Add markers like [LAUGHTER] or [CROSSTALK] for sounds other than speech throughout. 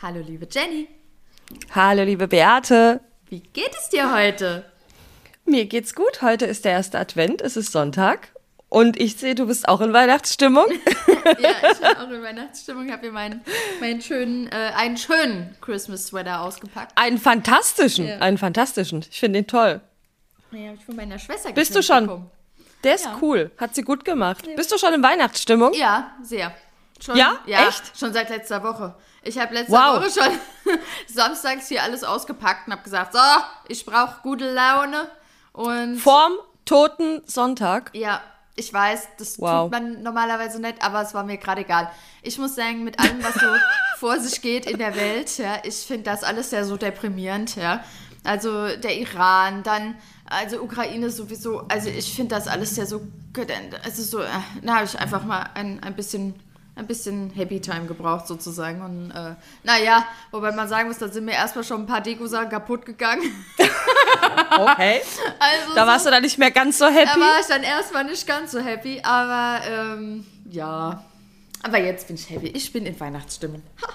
Hallo, liebe Jenny. Hallo, liebe Beate. Wie geht es dir heute? Mir geht's gut. Heute ist der erste Advent. Es ist Sonntag. Und ich sehe, du bist auch in Weihnachtsstimmung. [LAUGHS] ja, ich bin auch in Weihnachtsstimmung. Ich habe mir meinen, meinen schönen, äh, einen schönen Christmas-Sweater ausgepackt. Einen fantastischen, ja. einen fantastischen. Ich finde ihn toll. Ja, habe ich von meiner Schwester Bist du schon? Bekommen. Der ist ja. cool. Hat sie gut gemacht. Ja. Bist du schon in Weihnachtsstimmung? Ja, sehr. Schon, ja? ja? Echt? Schon seit letzter Woche. Ich habe letzte wow. Woche schon [LAUGHS] samstags hier alles ausgepackt und habe gesagt, so, ich brauche gute Laune. Und Vorm toten Sonntag? Ja, ich weiß, das wow. tut man normalerweise nicht, aber es war mir gerade egal. Ich muss sagen, mit allem, was so [LAUGHS] vor sich geht in der Welt, ja, ich finde das alles sehr so deprimierend, ja. Also der Iran, dann, also Ukraine sowieso, also ich finde das alles sehr so, also so, äh, da habe ich einfach mal ein, ein bisschen ein bisschen Happy Time gebraucht sozusagen. Und äh, naja, wobei man sagen muss, da sind mir erstmal schon ein paar Deko-Sachen kaputt gegangen. [LAUGHS] okay. [LAUGHS] Also da warst so, du dann nicht mehr ganz so happy? Da war ich dann erstmal nicht ganz so happy, aber ähm, ja. Aber jetzt bin ich happy. Ich bin in Weihnachtsstimmung. Ha.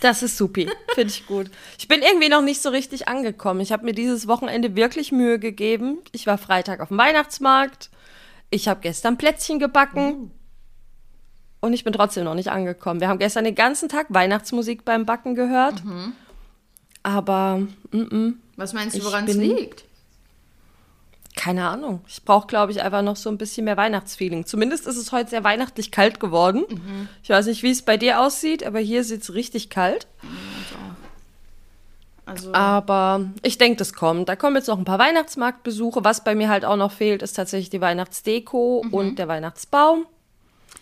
Das ist supi. Finde ich gut. Ich bin irgendwie noch nicht so richtig angekommen. Ich habe mir dieses Wochenende wirklich Mühe gegeben. Ich war Freitag auf dem Weihnachtsmarkt. Ich habe gestern Plätzchen gebacken. Oh. Und ich bin trotzdem noch nicht angekommen. Wir haben gestern den ganzen Tag Weihnachtsmusik beim Backen gehört. Mhm. Aber, mm -mm, was meinst du, woran es liegt? Keine Ahnung. Ich brauche, glaube ich, einfach noch so ein bisschen mehr Weihnachtsfeeling. Zumindest ist es heute sehr weihnachtlich kalt geworden. Mhm. Ich weiß nicht, wie es bei dir aussieht, aber hier sieht es richtig kalt. Also. Aber ich denke, das kommt. Da kommen jetzt noch ein paar Weihnachtsmarktbesuche. Was bei mir halt auch noch fehlt, ist tatsächlich die Weihnachtsdeko mhm. und der Weihnachtsbaum.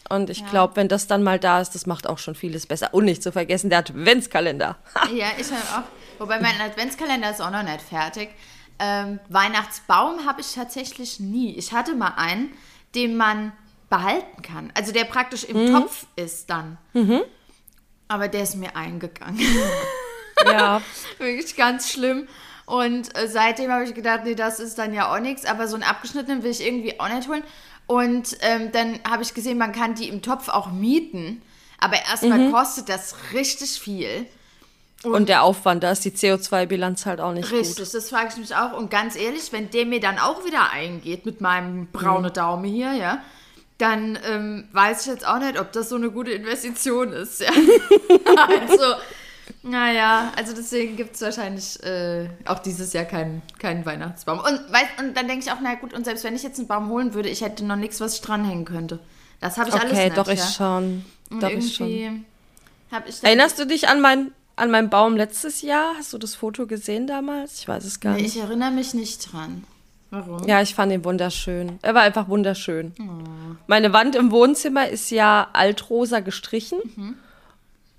Und ich ja. glaube, wenn das dann mal da ist, das macht auch schon vieles besser. Und nicht zu vergessen, der Adventskalender. [LAUGHS] ja, ich habe auch. Wobei mein Adventskalender ist auch noch nicht fertig. Ähm, Weihnachtsbaum habe ich tatsächlich nie. Ich hatte mal einen, den man behalten kann. Also der praktisch im mhm. Topf ist dann. Mhm. Aber der ist mir eingegangen. Ja. [LAUGHS] Wirklich ganz schlimm. Und äh, seitdem habe ich gedacht, nee, das ist dann ja auch nichts. Aber so einen abgeschnittenen will ich irgendwie auch nicht holen. Und ähm, dann habe ich gesehen, man kann die im Topf auch mieten. Aber erstmal mhm. kostet das richtig viel. Und, und, der Aufwand, da ist die CO2-Bilanz halt auch nicht richtig, gut. Richtig, das frage ich mich auch. Und ganz ehrlich, wenn der mir dann auch wieder eingeht mit meinem braunen mhm. Daumen hier, ja, dann ähm, weiß ich jetzt auch nicht, ob das so eine gute Investition ist. Ja. [LAUGHS] also, naja, also deswegen gibt es wahrscheinlich äh, auch dieses Jahr keinen, keinen Weihnachtsbaum. Und, und dann denke ich auch, na gut, und selbst wenn ich jetzt einen Baum holen würde, ich hätte noch nichts, was ich dranhängen könnte. Das habe ich okay, alles nicht. Okay, doch, ja? ich schon. Und doch, ich schon. Ich Erinnerst du dich an mein, an meinen Baum letztes Jahr? Hast du das Foto gesehen damals? Ich weiß es gar nee, nicht. Ich erinnere mich nicht dran. Warum? Ja, ich fand ihn wunderschön. Er war einfach wunderschön. Oh. Meine Wand im Wohnzimmer ist ja altrosa gestrichen. Mhm.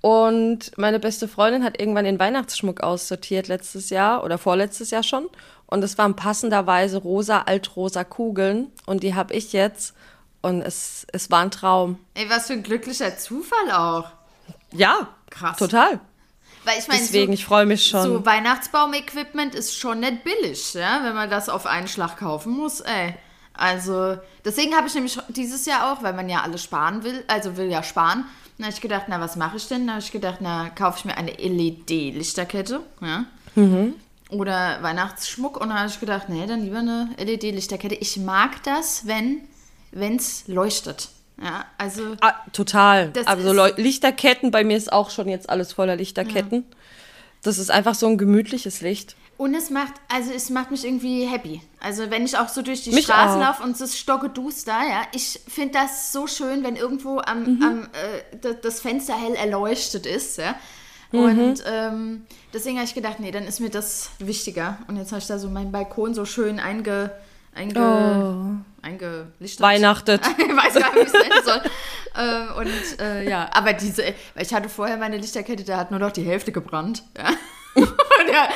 Und meine beste Freundin hat irgendwann den Weihnachtsschmuck aussortiert letztes Jahr oder vorletztes Jahr schon. Und es waren passenderweise rosa, altrosa Kugeln. Und die habe ich jetzt. Und es, es war ein Traum. Ey, was für ein glücklicher Zufall auch. Ja, krass. Total. Weil ich meine, Deswegen, so, ich freue mich schon. So Weihnachtsbaum-Equipment ist schon nicht billig, ja, wenn man das auf einen Schlag kaufen muss, ey. Also, deswegen habe ich nämlich dieses Jahr auch, weil man ja alles sparen will, also will ja sparen, dann habe ich gedacht, na, was mache ich denn? Dann habe ich gedacht, na, kaufe ich mir eine LED-Lichterkette, ja. Mhm. Oder Weihnachtsschmuck. Und dann habe ich gedacht, nee, dann lieber eine LED-Lichterkette. Ich mag das, wenn es leuchtet. Ja, also. Ah, total. Also Lichterketten, bei mir ist auch schon jetzt alles voller Lichterketten. Ja. Das ist einfach so ein gemütliches Licht. Und es macht, also es macht mich irgendwie happy. Also wenn ich auch so durch die mich Straße laufe und es ist stockeduster, ja, ich finde das so schön, wenn irgendwo am, mhm. am äh, das Fenster hell erleuchtet ist, ja. Mhm. Und ähm, deswegen habe ich gedacht, nee, dann ist mir das wichtiger. Und jetzt habe ich da so meinen Balkon so schön einge, einge, oh. eingelichtet. Weihnachtet. [LAUGHS] ich weiß gar nicht, wie ich es nennen soll. ähm, und äh, ja, aber diese, weil ich hatte vorher meine Lichterkette, da hat nur noch die Hälfte gebrannt. Ja. Ja,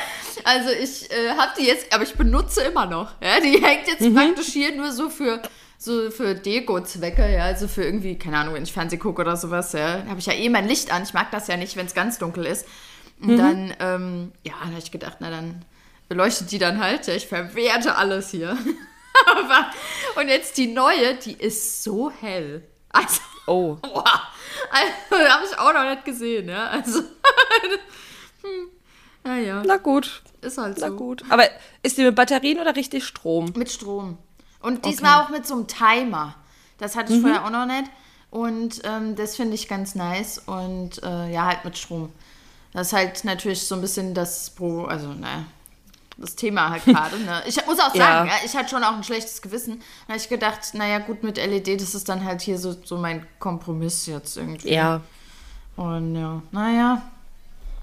also ich äh, habe die jetzt, aber ich benutze immer noch. Ja, die hängt jetzt mhm. praktisch hier nur so für so für Deko-Zwecke, ja, also für irgendwie, keine Ahnung, wenn ich Fernsehen gucke oder sowas, ja, habe ich ja eh mein Licht an. Ich mag das ja nicht, wenn es ganz dunkel ist. Und mhm. dann, ähm, ja, dann habe ich gedacht, na dann beleuchtet die dann halt. Ja, ich verwerte alles hier. [LAUGHS] und jetzt die neue, die ist so hell. Also, oh. [LAUGHS] Boah, also, habe ich auch noch nicht gesehen, ja. Also, [LAUGHS] Naja, Na gut, ist halt na so. gut. Aber ist die mit Batterien oder richtig Strom? Mit Strom. Und diesmal auch mit so einem Timer. Das hatte ich Mhm. vorher auch noch nicht. Und ähm, das finde ich ganz nice. Und äh, ja, halt mit Strom. Das ist halt natürlich so ein bisschen das Pro, also naja, das Thema halt [LAUGHS] gerade. Ne? Ich muss auch Ja. sagen, ja. ich hatte schon auch ein schlechtes Gewissen. Da habe ich gedacht, naja, gut, mit LED, das ist dann halt hier so, so mein Kompromiss jetzt irgendwie. Ja. Und ja, naja,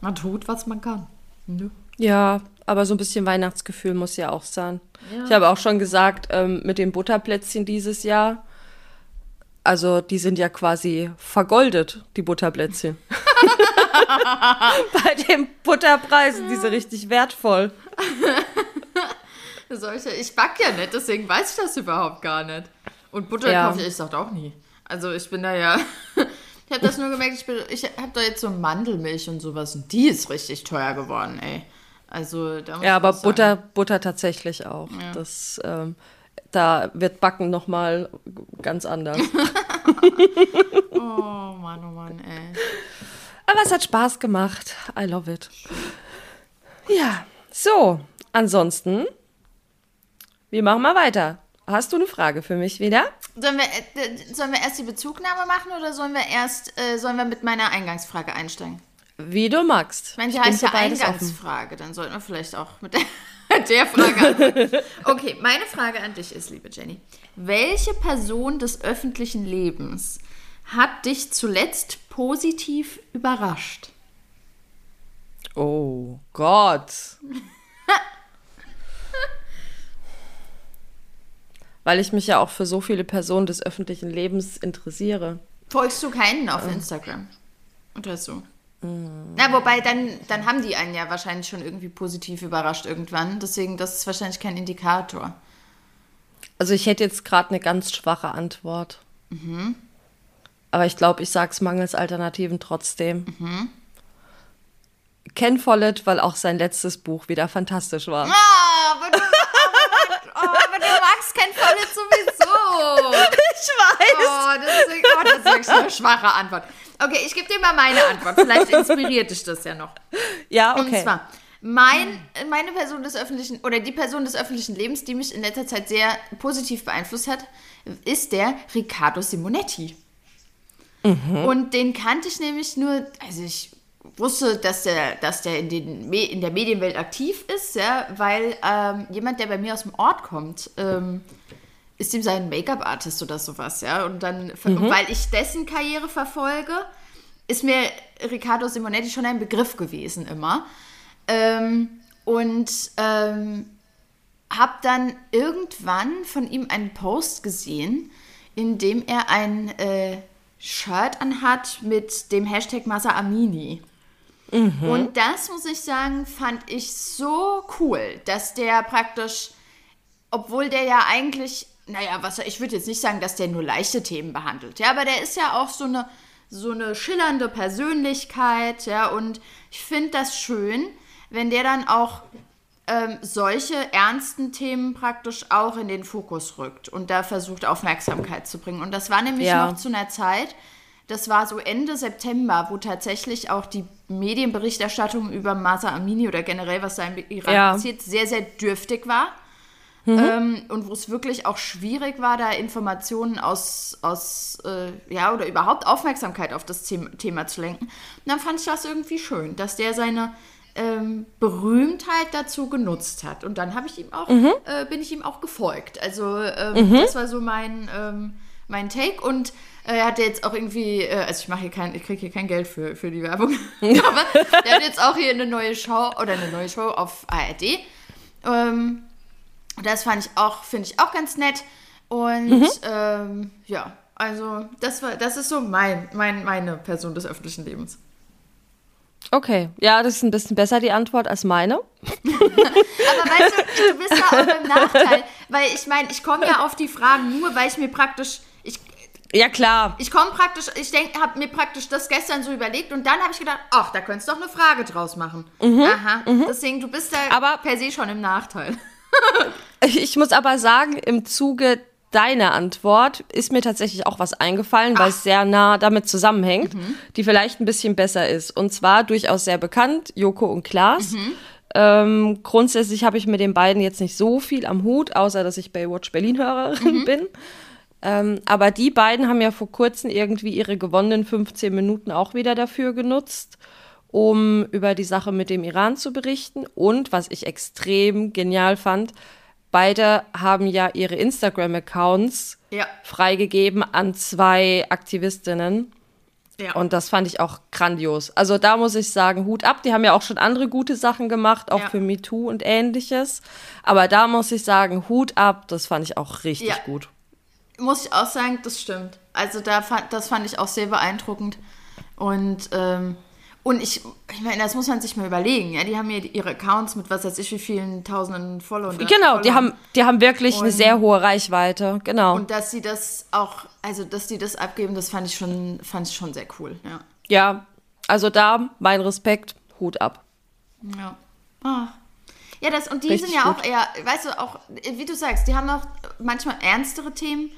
man tut, was man kann. Ne? Ja, aber so ein bisschen Weihnachtsgefühl muss ja auch sein. Ich habe auch schon gesagt, ähm, mit den Butterplätzchen dieses Jahr, also die sind ja quasi vergoldet, die Butterplätzchen. [LAUGHS] Bei den Butterpreisen, die sind richtig wertvoll. [LAUGHS] Solche, ich back ja nicht, deswegen weiß ich das überhaupt gar nicht. Und Butter Ja. kaufe ich ehrlich gesagt auch nie. Also ich bin da ja. Ich habe das nur gemerkt, ich, bin- ich habe da jetzt so Mandelmilch und sowas und die ist richtig teuer geworden, ey. Also da muss Ja, aber Butter, Butter tatsächlich auch. Das, ähm, da wird Backen noch mal ganz anders. [LAUGHS] [LAUGHS] Oh Mann, oh Mann, ey. Aber es hat Spaß gemacht. I love it. Ja, so. Ansonsten, wir machen mal weiter. Hast du eine Frage für mich wieder? Sollen wir, äh, sollen wir erst die Bezugnahme machen oder sollen wir erst äh, sollen wir mit meiner Eingangsfrage einsteigen? Wie du magst. Ich meine, die heißt ja offen. Eingangsfrage, dann sollten wir vielleicht auch mit der, [LAUGHS] der Frage anfangen. [LAUGHS] Okay, meine Frage an dich ist, liebe Jenny, welche Person des öffentlichen Lebens hat dich zuletzt positiv überrascht? Oh Gott. [LAUGHS] Weil ich mich ja auch für so viele Personen des öffentlichen Lebens interessiere. Folgst du keinen auf Instagram? Oder so? Na, wobei, dann, dann haben die einen ja wahrscheinlich schon irgendwie positiv überrascht irgendwann. Deswegen, das ist wahrscheinlich kein Indikator. Also ich hätte jetzt gerade eine ganz schwache Antwort. Aber ich glaube, ich sage es mangels Alternativen trotzdem. Ken Follett, weil auch sein letztes Buch wieder fantastisch war. Ah, aber du, oh, aber du magst kein Follett sowieso. [LAUGHS] Ich weiß. Oh, das ist, oh, das ist wirklich eine schwache Antwort. Okay, ich gebe dir mal meine Antwort. Vielleicht inspiriert dich das ja noch. Ja, Und okay. zwar, mein, meine Person des öffentlichen, oder die Person des öffentlichen Lebens, die mich in letzter Zeit sehr positiv beeinflusst hat, ist der Riccardo Simonetti. Und den kannte ich nämlich nur, also ich wusste, dass der, dass der in, den, in der Medienwelt aktiv ist, ja, weil ähm, jemand, der bei mir aus dem Ort kommt, ähm, ist ihm sein Make-up-Artist oder sowas, ja. Und dann, und weil ich dessen Karriere verfolge, ist mir Riccardo Simonetti schon ein Begriff gewesen immer. Ähm, und ähm, habe dann irgendwann von ihm einen Post gesehen, in dem er ein äh, Shirt anhat mit dem Hashtag Masa Amini. Und das, muss ich sagen, fand ich so cool, dass der praktisch, obwohl der ja eigentlich, naja, was ich würde jetzt nicht sagen, dass der nur leichte Themen behandelt, ja, aber der ist ja auch so eine, so eine schillernde Persönlichkeit, ja, und ich finde das schön, wenn der dann auch ähm, solche ernsten Themen praktisch auch in den Fokus rückt und da versucht, Aufmerksamkeit zu bringen. Und das war nämlich Ja. noch zu einer Zeit, das war so Ende September, wo tatsächlich auch die Medienberichterstattung über Masa Amini oder generell, was da im Iran Ja. passiert, sehr, sehr dürftig war. Ähm, und wo es wirklich auch schwierig war, da Informationen aus, aus äh, ja, oder überhaupt Aufmerksamkeit auf das Thema, Thema zu lenken. Und dann fand ich das irgendwie schön, dass der seine ähm, Berühmtheit dazu genutzt hat. Und dann habe ich ihm auch, äh, bin ich ihm auch gefolgt. Also ähm, das war so mein, ähm, mein Take. Und er hatte jetzt auch irgendwie, äh, also ich mache hier kein, ich kriege hier kein Geld für, für die Werbung, [LAUGHS] [LAUGHS] aber der hat jetzt auch hier eine neue Show oder eine neue Show auf ARD. Ähm, das fand ich auch, finde ich auch ganz nett. Und ähm, ja, also das war, das ist so mein, mein, meine Person des öffentlichen Lebens. Okay, ja, das ist ein bisschen besser die Antwort als meine. [LAUGHS] Aber weißt du, du bist ja auch im Nachteil, weil ich meine, ich komme ja auf die Fragen nur, weil ich mir praktisch, Ja, klar. ich komme praktisch, ich denke, habe mir praktisch das gestern so überlegt und dann habe ich gedacht, ach, da könntest du doch eine Frage draus machen. Aha, deswegen, du bist da Aber- per se schon im Nachteil. [LAUGHS] [LAUGHS] Ich muss aber sagen, im Zuge deine Antwort ist mir tatsächlich auch was eingefallen, weil es sehr nah damit zusammenhängt, die vielleicht ein bisschen besser ist. Und zwar durchaus sehr bekannt, Joko und Klaas. Ähm, grundsätzlich habe ich mit den beiden jetzt nicht so viel am Hut, außer dass ich Baywatch Berlin-Hörerin bin. Ähm, aber die beiden haben ja vor kurzem irgendwie ihre gewonnenen 15 Minuten auch wieder dafür genutzt, um über die Sache mit dem Iran zu berichten. Und was ich extrem genial fand, beide haben ja ihre Instagram-Accounts Ja. freigegeben an zwei Aktivistinnen. Ja. Und das fand ich auch grandios. Also da muss ich sagen, Hut ab. Die haben ja auch schon andere gute Sachen gemacht, auch Ja. für MeToo und ähnliches. Aber da muss ich sagen, Hut ab. Das fand ich auch richtig gut. Muss ich auch sagen, das stimmt. Also da fand, das fand ich auch sehr beeindruckend. Und, ähm, und ich, ich meine, das muss man sich mal überlegen. Ja, die haben ja ihre Accounts mit was weiß ich wie vielen tausenden Followern. Genau, die haben, die haben wirklich eine Und- sehr hohe Reichweite. Genau. Und dass sie das auch, also dass die das abgeben, das fand ich schon, fand ich schon sehr cool. Ja. ja, also da mein Respekt, Hut ab. Ja. Ah. Ja, das, und die Richtig sind ja gut. auch eher, weißt du, auch, wie du sagst, die haben auch manchmal ernstere Themen.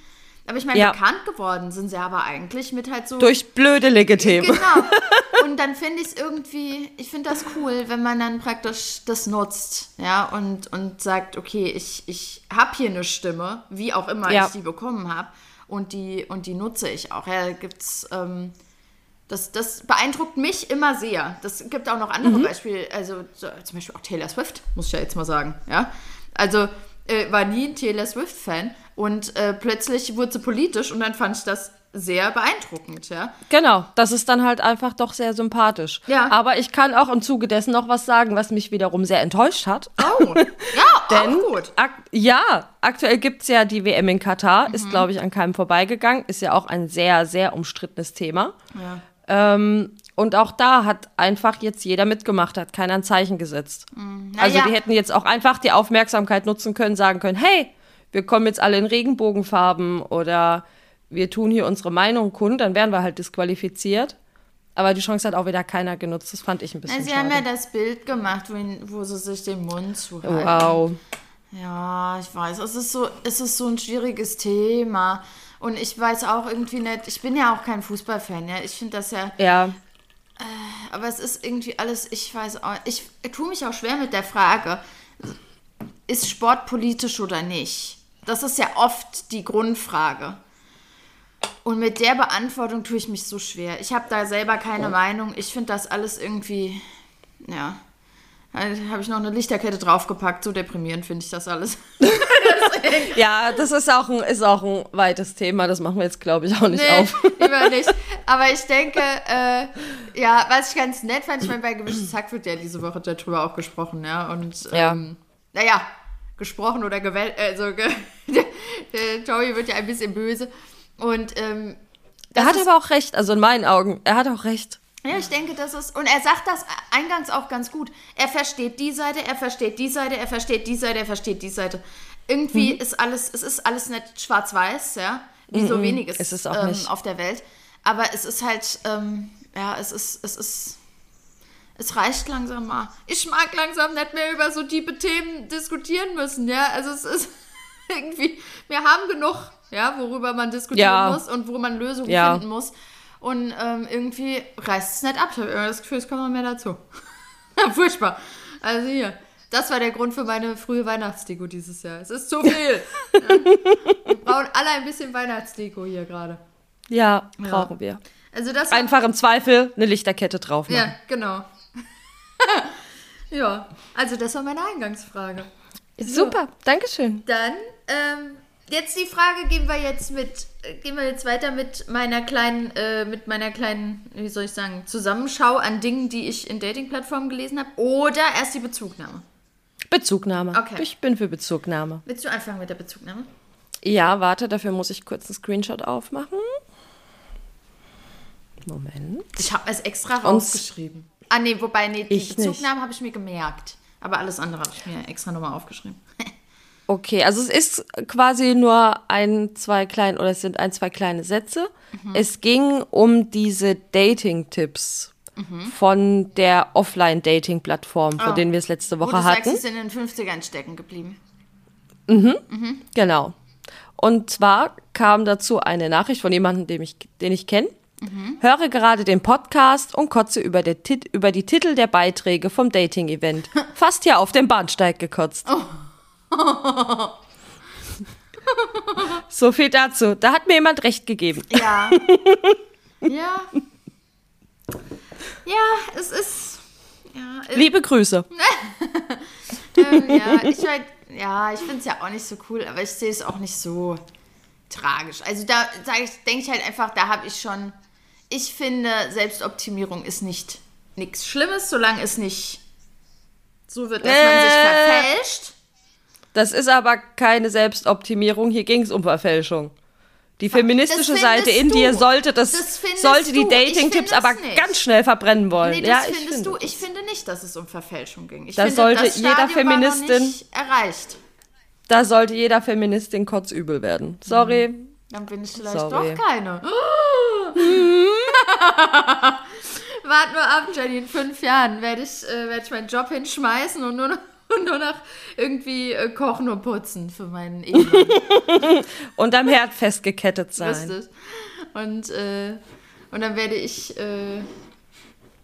Aber ich meine, Ja. bekannt geworden sind sie aber eigentlich mit halt so. Durch blödelige Themen. Genau. [LAUGHS] Und dann finde ich es irgendwie, ich finde das cool, wenn man dann praktisch das nutzt, ja, und, und sagt, okay, ich, ich habe hier eine Stimme, wie auch immer Ja. ich die bekommen habe, und die, und die nutze ich auch. Ja, gibt's, ähm, das, das beeindruckt mich immer sehr. Das gibt auch noch andere Beispiele, also so, zum Beispiel auch Taylor Swift, muss ich ja jetzt mal sagen, ja. Also äh, war nie ein Taylor Swift-Fan und äh, plötzlich wurde sie politisch und dann fand ich das sehr beeindruckend, ja. Genau, das ist dann halt einfach doch sehr sympathisch. Ja. Aber ich kann auch im Zuge dessen noch was sagen, was mich wiederum sehr enttäuscht hat. Oh, ja, [LAUGHS] Denn auch gut. Ak ja, aktuell gibt es ja die WM in Katar, Mhm. ist, glaube ich, an keinem vorbeigegangen, ist ja auch ein sehr, sehr umstrittenes Thema. Ja. Ähm, und auch da hat einfach jetzt jeder mitgemacht, hat keiner ein Zeichen gesetzt. Also Naja. die hätten jetzt auch einfach die Aufmerksamkeit nutzen können, sagen können, hey, wir kommen jetzt alle in Regenbogenfarben oder wir tun hier unsere Meinung kund, dann wären wir halt disqualifiziert. Aber die Chance hat auch wieder keiner genutzt. Das fand ich ein bisschen Na, sie schade. haben ja das Bild gemacht, wo, sie sich den Mund zuhalten. wow. Ja, ich weiß, es ist so, es ist so ein schwieriges Thema. Und ich weiß auch irgendwie nicht, ich bin ja auch kein Fußballfan, ja. Ich finde das ja, Ja, aber es ist irgendwie alles, ich weiß auch, ich tue mich auch schwer mit der Frage, ist Sport politisch oder nicht? Das ist ja oft die Grundfrage. Und mit der Beantwortung tue ich mich so schwer. Ich habe da selber keine Meinung. Ich finde das alles irgendwie, ja. Da habe ich noch eine Lichterkette draufgepackt. So deprimierend finde ich das alles. [LAUGHS] ja, das ist auch, ein, ist auch ein weites Thema. Das machen wir jetzt, glaube ich, auch nicht Nee, auf. [LAUGHS] lieber nicht. [LAUGHS] Aber ich denke, äh, ja, was ich ganz nett fand, ich meine, bei Gemischtes Hack wird ja diese Woche darüber auch gesprochen, ja. Und, Ja. ähm, naja, gesprochen oder gewählt, also ge [LAUGHS] der, Joey wird ja ein bisschen böse. Und, ähm, Er hat aber auch recht, also in meinen Augen. Er hat auch recht. Ja, ich denke, das ist. Und er sagt das eingangs auch ganz gut. Er versteht die Seite, er versteht die Seite, er versteht die Seite, er versteht die Seite. Irgendwie Mhm. ist alles, es ist alles nicht schwarz-weiß, ja. Wie so weniges ist es auch ähm, auf der Welt. Aber es ist halt, ähm, ja, es ist, es ist. Es reicht langsam mal. Ich mag langsam nicht mehr über so tiefe Themen diskutieren müssen, ja. Also es ist [LAUGHS] irgendwie, wir haben genug, ja, worüber man diskutieren Ja. muss und wo man Lösungen Ja. finden muss. Und ähm, irgendwie reißt es nicht ab. Ich habe immer das Gefühl, es kommt noch mehr dazu. [LAUGHS] Furchtbar. Also hier. Das war der Grund für meine frühe Weihnachtsdeko dieses Jahr. Es ist zu [LAUGHS] viel. ja. Wir brauchen alle ein bisschen Weihnachtsdeko hier gerade. Ja, brauchen wir. Also das Einfach im Zweifel eine Lichterkette drauf machen. Ja, genau. [LAUGHS] ja, also das war meine Eingangsfrage. Super, Dankeschön. Dann, ähm, jetzt die Frage, gehen wir jetzt mit, gehen wir jetzt weiter mit meiner kleinen, äh, mit meiner kleinen, wie soll ich sagen, Zusammenschau an Dingen, die ich in Dating-Plattformen gelesen habe. Oder erst die Bezugnahme. Bezugnahme. Okay. Ich bin für Bezugnahme. Willst du anfangen mit der Bezugnahme? Ja, warte, dafür muss ich kurz einen Screenshot aufmachen. Moment. Ich habe es extra rausgeschrieben. Ah, nee, wobei, nee, die Ich nicht. Bezugnahme habe ich mir gemerkt. Aber alles andere habe ich mir extra nochmal aufgeschrieben. [LAUGHS] Okay, also es ist quasi nur ein, zwei kleine, oder es sind ein, zwei kleine Sätze. Mhm. Es ging um diese Dating-Tipps von der Offline-Dating-Plattform, von Oh. denen wir es letzte Wo Woche du sagst, hatten. sie sind in den 50ern stecken geblieben. Genau. Und zwar kam dazu eine Nachricht von jemandem, den ich, den ich kenne. Höre gerade den Podcast und kotze über, Tit über die Titel der Beiträge vom Dating-Event. [LAUGHS] Fast hier auf dem Bahnsteig gekotzt. [LAUGHS] so viel dazu. Da hat mir jemand recht gegeben. Ja. [LAUGHS] ja. Ja, es ist. Ja, es, Liebe Grüße. ähm, ja ich halt, ja, ich finde es ja auch nicht so cool, aber ich sehe es auch nicht so tragisch. Also da denke ich halt einfach, da habe ich schon. Ich finde, Selbstoptimierung ist nicht nichts Schlimmes, solange es nicht so wird, dass man sich Äh. verfälscht. Das ist aber keine Selbstoptimierung. Hier ging es um Verfälschung. Die feministische Das Seite in dir du. sollte das, Das sollte die. Ich Dating-Tipps aber nicht. ganz schnell verbrennen wollen. Nee, das ja, ich findest finde. du. Ich finde nicht, dass es um Verfälschung ging. Ich Da finde, sollte das jeder Feministin- nicht erreicht. Da sollte jeder Feministin kotzübel werden. Sorry. Dann bin ich vielleicht Sorry. doch keine. [LAUGHS] [LAUGHS] Wart nur ab, Jenny. In fünf Jahren werde ich, äh, werd ich meinen Job hinschmeißen und nur noch, [LAUGHS] und nur noch irgendwie äh, kochen und putzen für meinen Ehemann. [LAUGHS] Und am Herd festgekettet sein. Richtig. Und, äh, und dann werde ich äh,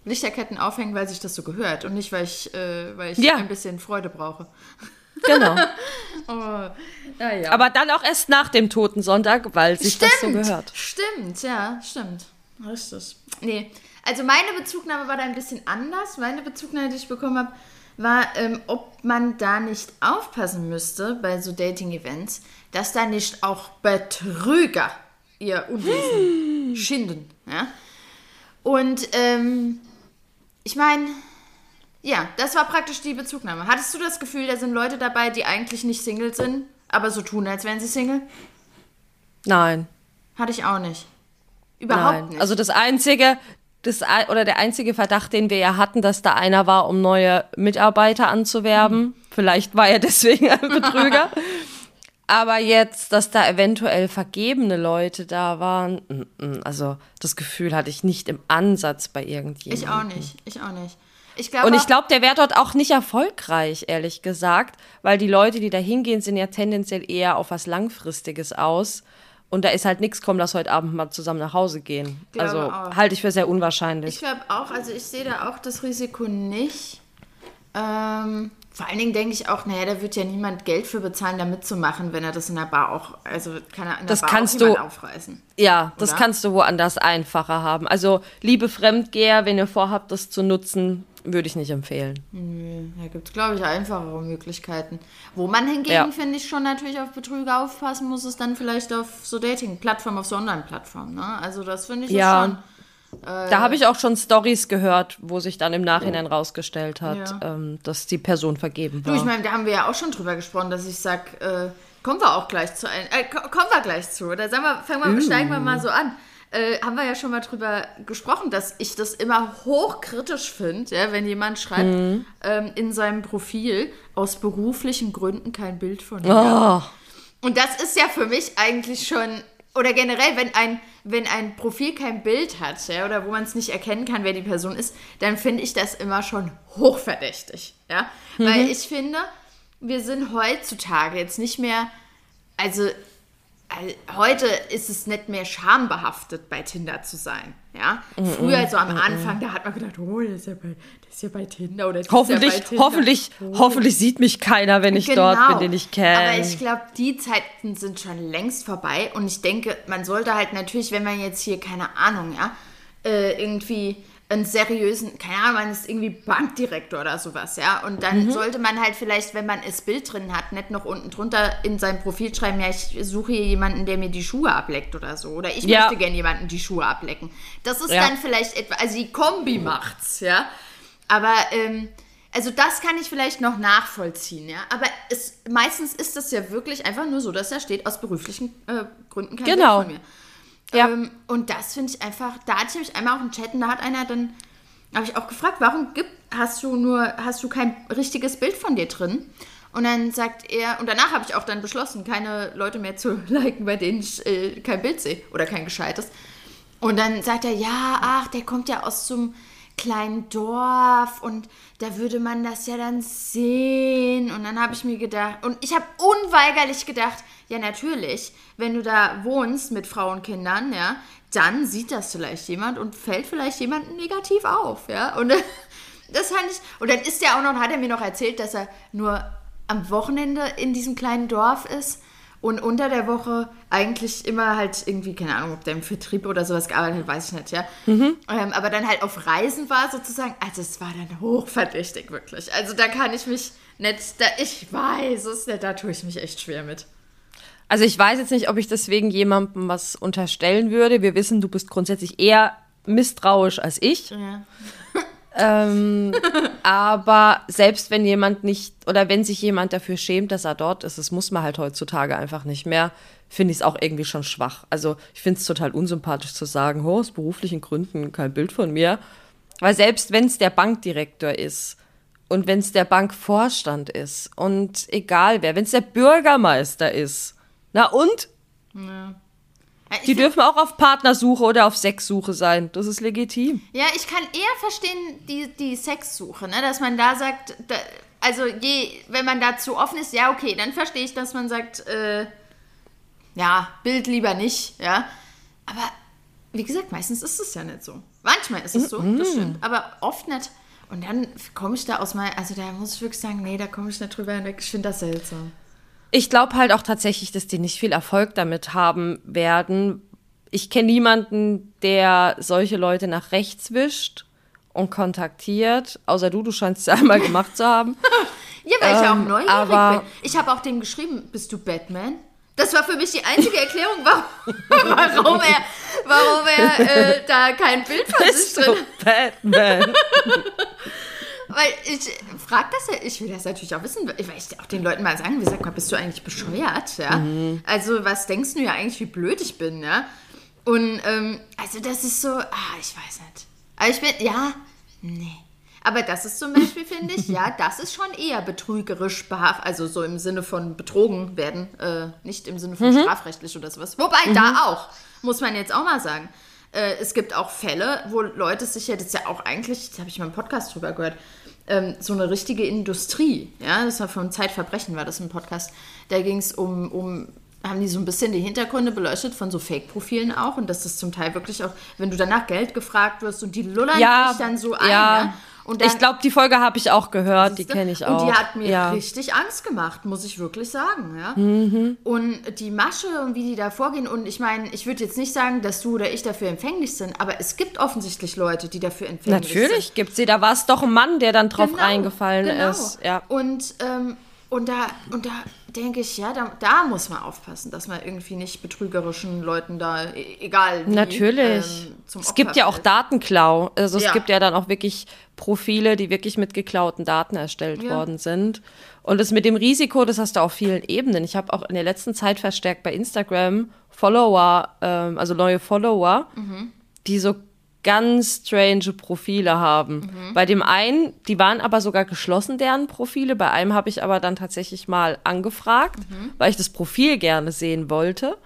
Lichterketten aufhängen, weil sich das so gehört und nicht, weil ich, äh, weil ich Ja. ein bisschen Freude brauche. Genau. Oh, ja. Aber dann auch erst nach dem Toten Sonntag, weil sich das so gehört. Stimmt, ja, stimmt. Richtig. Nee, also meine Bezugnahme war da ein bisschen anders. Meine Bezugnahme, die ich bekommen habe, war, ähm, ob man da nicht aufpassen müsste bei so Dating-Events, dass da nicht auch Betrüger ihr Unwesen schinden. Ja? Und ähm, ich meine, ja, das war praktisch die Bezugnahme. Hattest du das Gefühl, da sind Leute dabei, die eigentlich nicht Single sind, aber so tun, als wären sie Single? Nein. Hatte ich auch nicht. Überhaupt Nein. nicht. Also das einzige, das, oder der einzige Verdacht, den wir ja hatten, dass da einer war, um neue Mitarbeiter anzuwerben. Vielleicht war er deswegen ein [LAUGHS] Betrüger. Aber jetzt, dass da eventuell vergebene Leute da waren, also das Gefühl hatte ich nicht im Ansatz bei irgendjemandem. ich auch nicht. Ich auch nicht. Ich glaube Und ich glaube, der wäre dort auch nicht erfolgreich, ehrlich gesagt, weil die Leute, die da hingehen, sind ja tendenziell eher auf was Langfristiges aus. Und da ist halt nichts, komm, lass heute Abend mal zusammen nach Hause gehen. Glaube also auch. halte ich für sehr unwahrscheinlich. Ich glaube auch, also ich sehe da auch das Risiko nicht. Ähm, vor allen Dingen denke ich auch, naja, da wird ja niemand Geld für bezahlen, da mitzumachen, wenn er das in der Bar auch, also kann er in der Das Bar kannst auch du- aufreißen. ja, das Oder? kannst du woanders einfacher haben. Also, liebe Fremdgeher, wenn ihr vorhabt, das zu nutzen, würde ich nicht empfehlen. Da gibt es, glaube ich, einfachere Möglichkeiten. Wo man hingegen, Ja. finde ich, schon natürlich auf Betrüger aufpassen muss, ist dann vielleicht auf so Dating-Plattformen, auf so Online-Plattformen. Ne? Also das finde ich Ja. schon... Da habe ich auch schon Stories gehört, wo sich dann im Nachhinein rausgestellt hat, Ja. ähm, dass die Person vergeben Du, war. ich meine, da haben wir ja auch schon drüber gesprochen, dass ich sag, äh, kommen wir auch gleich zu ein, äh, ko- kommen wir gleich zu. Oder sagen wir, fangen wir, steigen wir mal so an. Äh, haben wir ja schon mal drüber gesprochen, dass ich das immer hochkritisch finde, ja, wenn jemand schreibt Mhm. ähm, in seinem Profil aus beruflichen Gründen kein Bild von mir. oh, Und das ist ja für mich eigentlich schon, oder generell, wenn ein, wenn ein Profil kein Bild hat, ja, oder wo man es nicht erkennen kann, wer die Person ist, dann finde ich das immer schon hochverdächtig. Ja? Weil ich finde, wir sind heutzutage jetzt nicht mehr, also Al- Heute ist es nicht mehr schambehaftet, bei Tinder zu sein. Ja? Früher, so am Anfang, da hat man gedacht, oh, der ist ja bei, der ist ja bei Tinder oder hoffentlich, ja Tinder. hoffentlich, hoffentlich sieht mich keiner, wenn ich dort bin, den ich Genau. Aber kenne. ich glaube, die Zeiten sind schon längst vorbei. Und ich denke, man sollte halt natürlich, wenn man jetzt hier, keine Ahnung, ja, äh, irgendwie einen seriösen, keine Ahnung, man ist irgendwie Bankdirektor oder sowas, ja. Und dann Mhm. sollte man halt vielleicht, wenn man das Bild drin hat, nicht noch unten drunter in sein Profil schreiben, ja, ich suche hier jemanden, der mir die Schuhe ableckt oder so. Oder ich Ja. möchte gerne jemanden die Schuhe ablecken. Das ist Ja. dann vielleicht etwa, also die Kombi macht's, ja. Aber, ähm, also das kann ich vielleicht noch nachvollziehen, ja. Aber es, meistens ist das ja wirklich einfach nur so, dass da steht, aus beruflichen äh, Gründen kein Genau. Bild von mir. Ja. Ähm, und das finde ich einfach, da hatte ich mich einmal auch im Chat und da hat einer dann, habe ich auch gefragt, warum gibt, hast du nur, hast du kein richtiges Bild von dir drin? Und dann sagt er, und danach habe ich auch dann beschlossen, keine Leute mehr zu [LAUGHS] liken, bei denen ich äh, kein Bild sehe oder kein gescheites. Und dann sagt er, ja, ach, der kommt ja aus so einem kleinen Dorf und da würde man das ja dann sehen. Und dann habe ich mir gedacht, und ich habe unweigerlich gedacht, ja natürlich, wenn du da wohnst mit Frauen und Kindern, ja, dann sieht das vielleicht jemand und fällt vielleicht jemandem negativ auf, ja. Und [LAUGHS] das fand ich, und dann ist er auch noch, hat er mir noch erzählt, dass er nur am Wochenende in diesem kleinen Dorf ist und unter der Woche eigentlich immer halt irgendwie, keine Ahnung, ob der im Vertrieb oder sowas gearbeitet hat, weiß ich nicht, ja. Ähm, aber dann halt auf Reisen war sozusagen, also es war dann hochverdächtig, wirklich. Also da kann ich mich nicht, da, ich weiß es nicht, da tue ich mich echt schwer mit. Also ich weiß jetzt nicht, ob ich deswegen jemandem was unterstellen würde. Wir wissen, du bist grundsätzlich eher misstrauisch als ich. Ja. Ähm, [LAUGHS] aber selbst wenn jemand nicht oder wenn sich jemand dafür schämt, dass er dort ist, das muss man halt heutzutage einfach nicht mehr, finde ich es auch irgendwie schon schwach. Also ich finde es total unsympathisch zu sagen, oh, aus beruflichen Gründen kein Bild von mir. Weil selbst wenn es der Bankdirektor ist und wenn es der Bankvorstand ist und egal wer, wenn es der Bürgermeister ist, na und? Ja, Die dürfen auch auf Partnersuche oder auf Sexsuche sein. Das ist legitim. Ja, ich kann eher verstehen die, die Sexsuche, ne? dass man da sagt, da, also je, wenn man dazu offen ist, ja, okay, dann verstehe ich, dass man sagt, äh, ja, Bild lieber nicht, ja. Aber wie gesagt, meistens ist es ja nicht so. Manchmal ist es so, das stimmt, aber oft nicht. Und dann komme ich da aus meinem, also da muss ich wirklich sagen, nee, da komme ich nicht drüber hinweg. Ich finde das seltsam. Ich glaube halt auch tatsächlich, dass die nicht viel Erfolg damit haben werden. Ich kenne niemanden, der solche Leute nach rechts wischt und kontaktiert. Außer du, du scheinst es [LAUGHS] einmal gemacht zu haben. [LAUGHS] Ja, weil ich ja auch Ähm, neugierig aber- bin. Ich habe auch dem geschrieben, bist du Batman? Das war für mich die einzige Erklärung, warum, [LAUGHS] warum er, warum er äh, da kein Bild von sich Bist drin du Batman? Weil ich frage das ja, ich will das natürlich auch wissen, weil ich auch den Leuten mal sagen, wie sag mal, bist du eigentlich bescheuert, ja? Also was denkst du ja eigentlich, wie blöd ich bin, ja? Und ähm, also das ist so, ah, ich weiß nicht. Aber ich bin, ja, nee. Aber das ist zum Beispiel, finde ich, ja, [LAUGHS] das ist schon eher betrügerisch behaftet, also so im Sinne von betrogen werden, äh, nicht im Sinne von strafrechtlich oder sowas. Wobei, da auch, muss man jetzt auch mal sagen. Äh, es gibt auch Fälle, wo Leute sich ja, das ist ja auch eigentlich, da habe ich mal im Podcast drüber gehört, ähm, so eine richtige Industrie, ja, das war vom Zeitverbrechen, war das im Podcast, da ging es um, um, haben die so ein bisschen die Hintergründe beleuchtet von so Fake-Profilen auch und dass das zum Teil wirklich auch, wenn du danach Geld gefragt wirst und die lullern Ja, dich dann so ein, ja. ja, und dann, ich glaube, die Folge habe ich auch gehört, die kenne ich auch. und die hat mir ja. richtig Angst gemacht, muss ich wirklich sagen. Ja? Mhm. Und die Masche und wie die da vorgehen. Und ich meine, ich würde jetzt nicht sagen, dass du oder ich dafür empfänglich sind, aber es gibt offensichtlich Leute, die dafür empfänglich sind. Natürlich gibt sie. Da war es doch ein Mann, der dann drauf Genau, reingefallen genau. ist. Ja. Und, ähm, und da, und da denke ich, ja, da, da muss man aufpassen, dass man irgendwie nicht betrügerischen Leuten da, e- egal wie, Natürlich. ähm, zum es Opfer gibt ja auch fällt. Datenklau. Also es Ja. gibt ja dann auch wirklich Profile, die wirklich mit geklauten Daten erstellt Ja. worden sind. Und das mit dem Risiko, das hast du auf vielen Ebenen. Ich habe auch in der letzten Zeit verstärkt bei Instagram Follower, ähm, also neue Follower, Mhm. die so ganz strange Profile haben. Mhm. Bei dem einen, die waren aber sogar geschlossen, deren Profile. Bei einem habe ich aber dann tatsächlich mal angefragt, Mhm. weil ich das Profil gerne sehen wollte.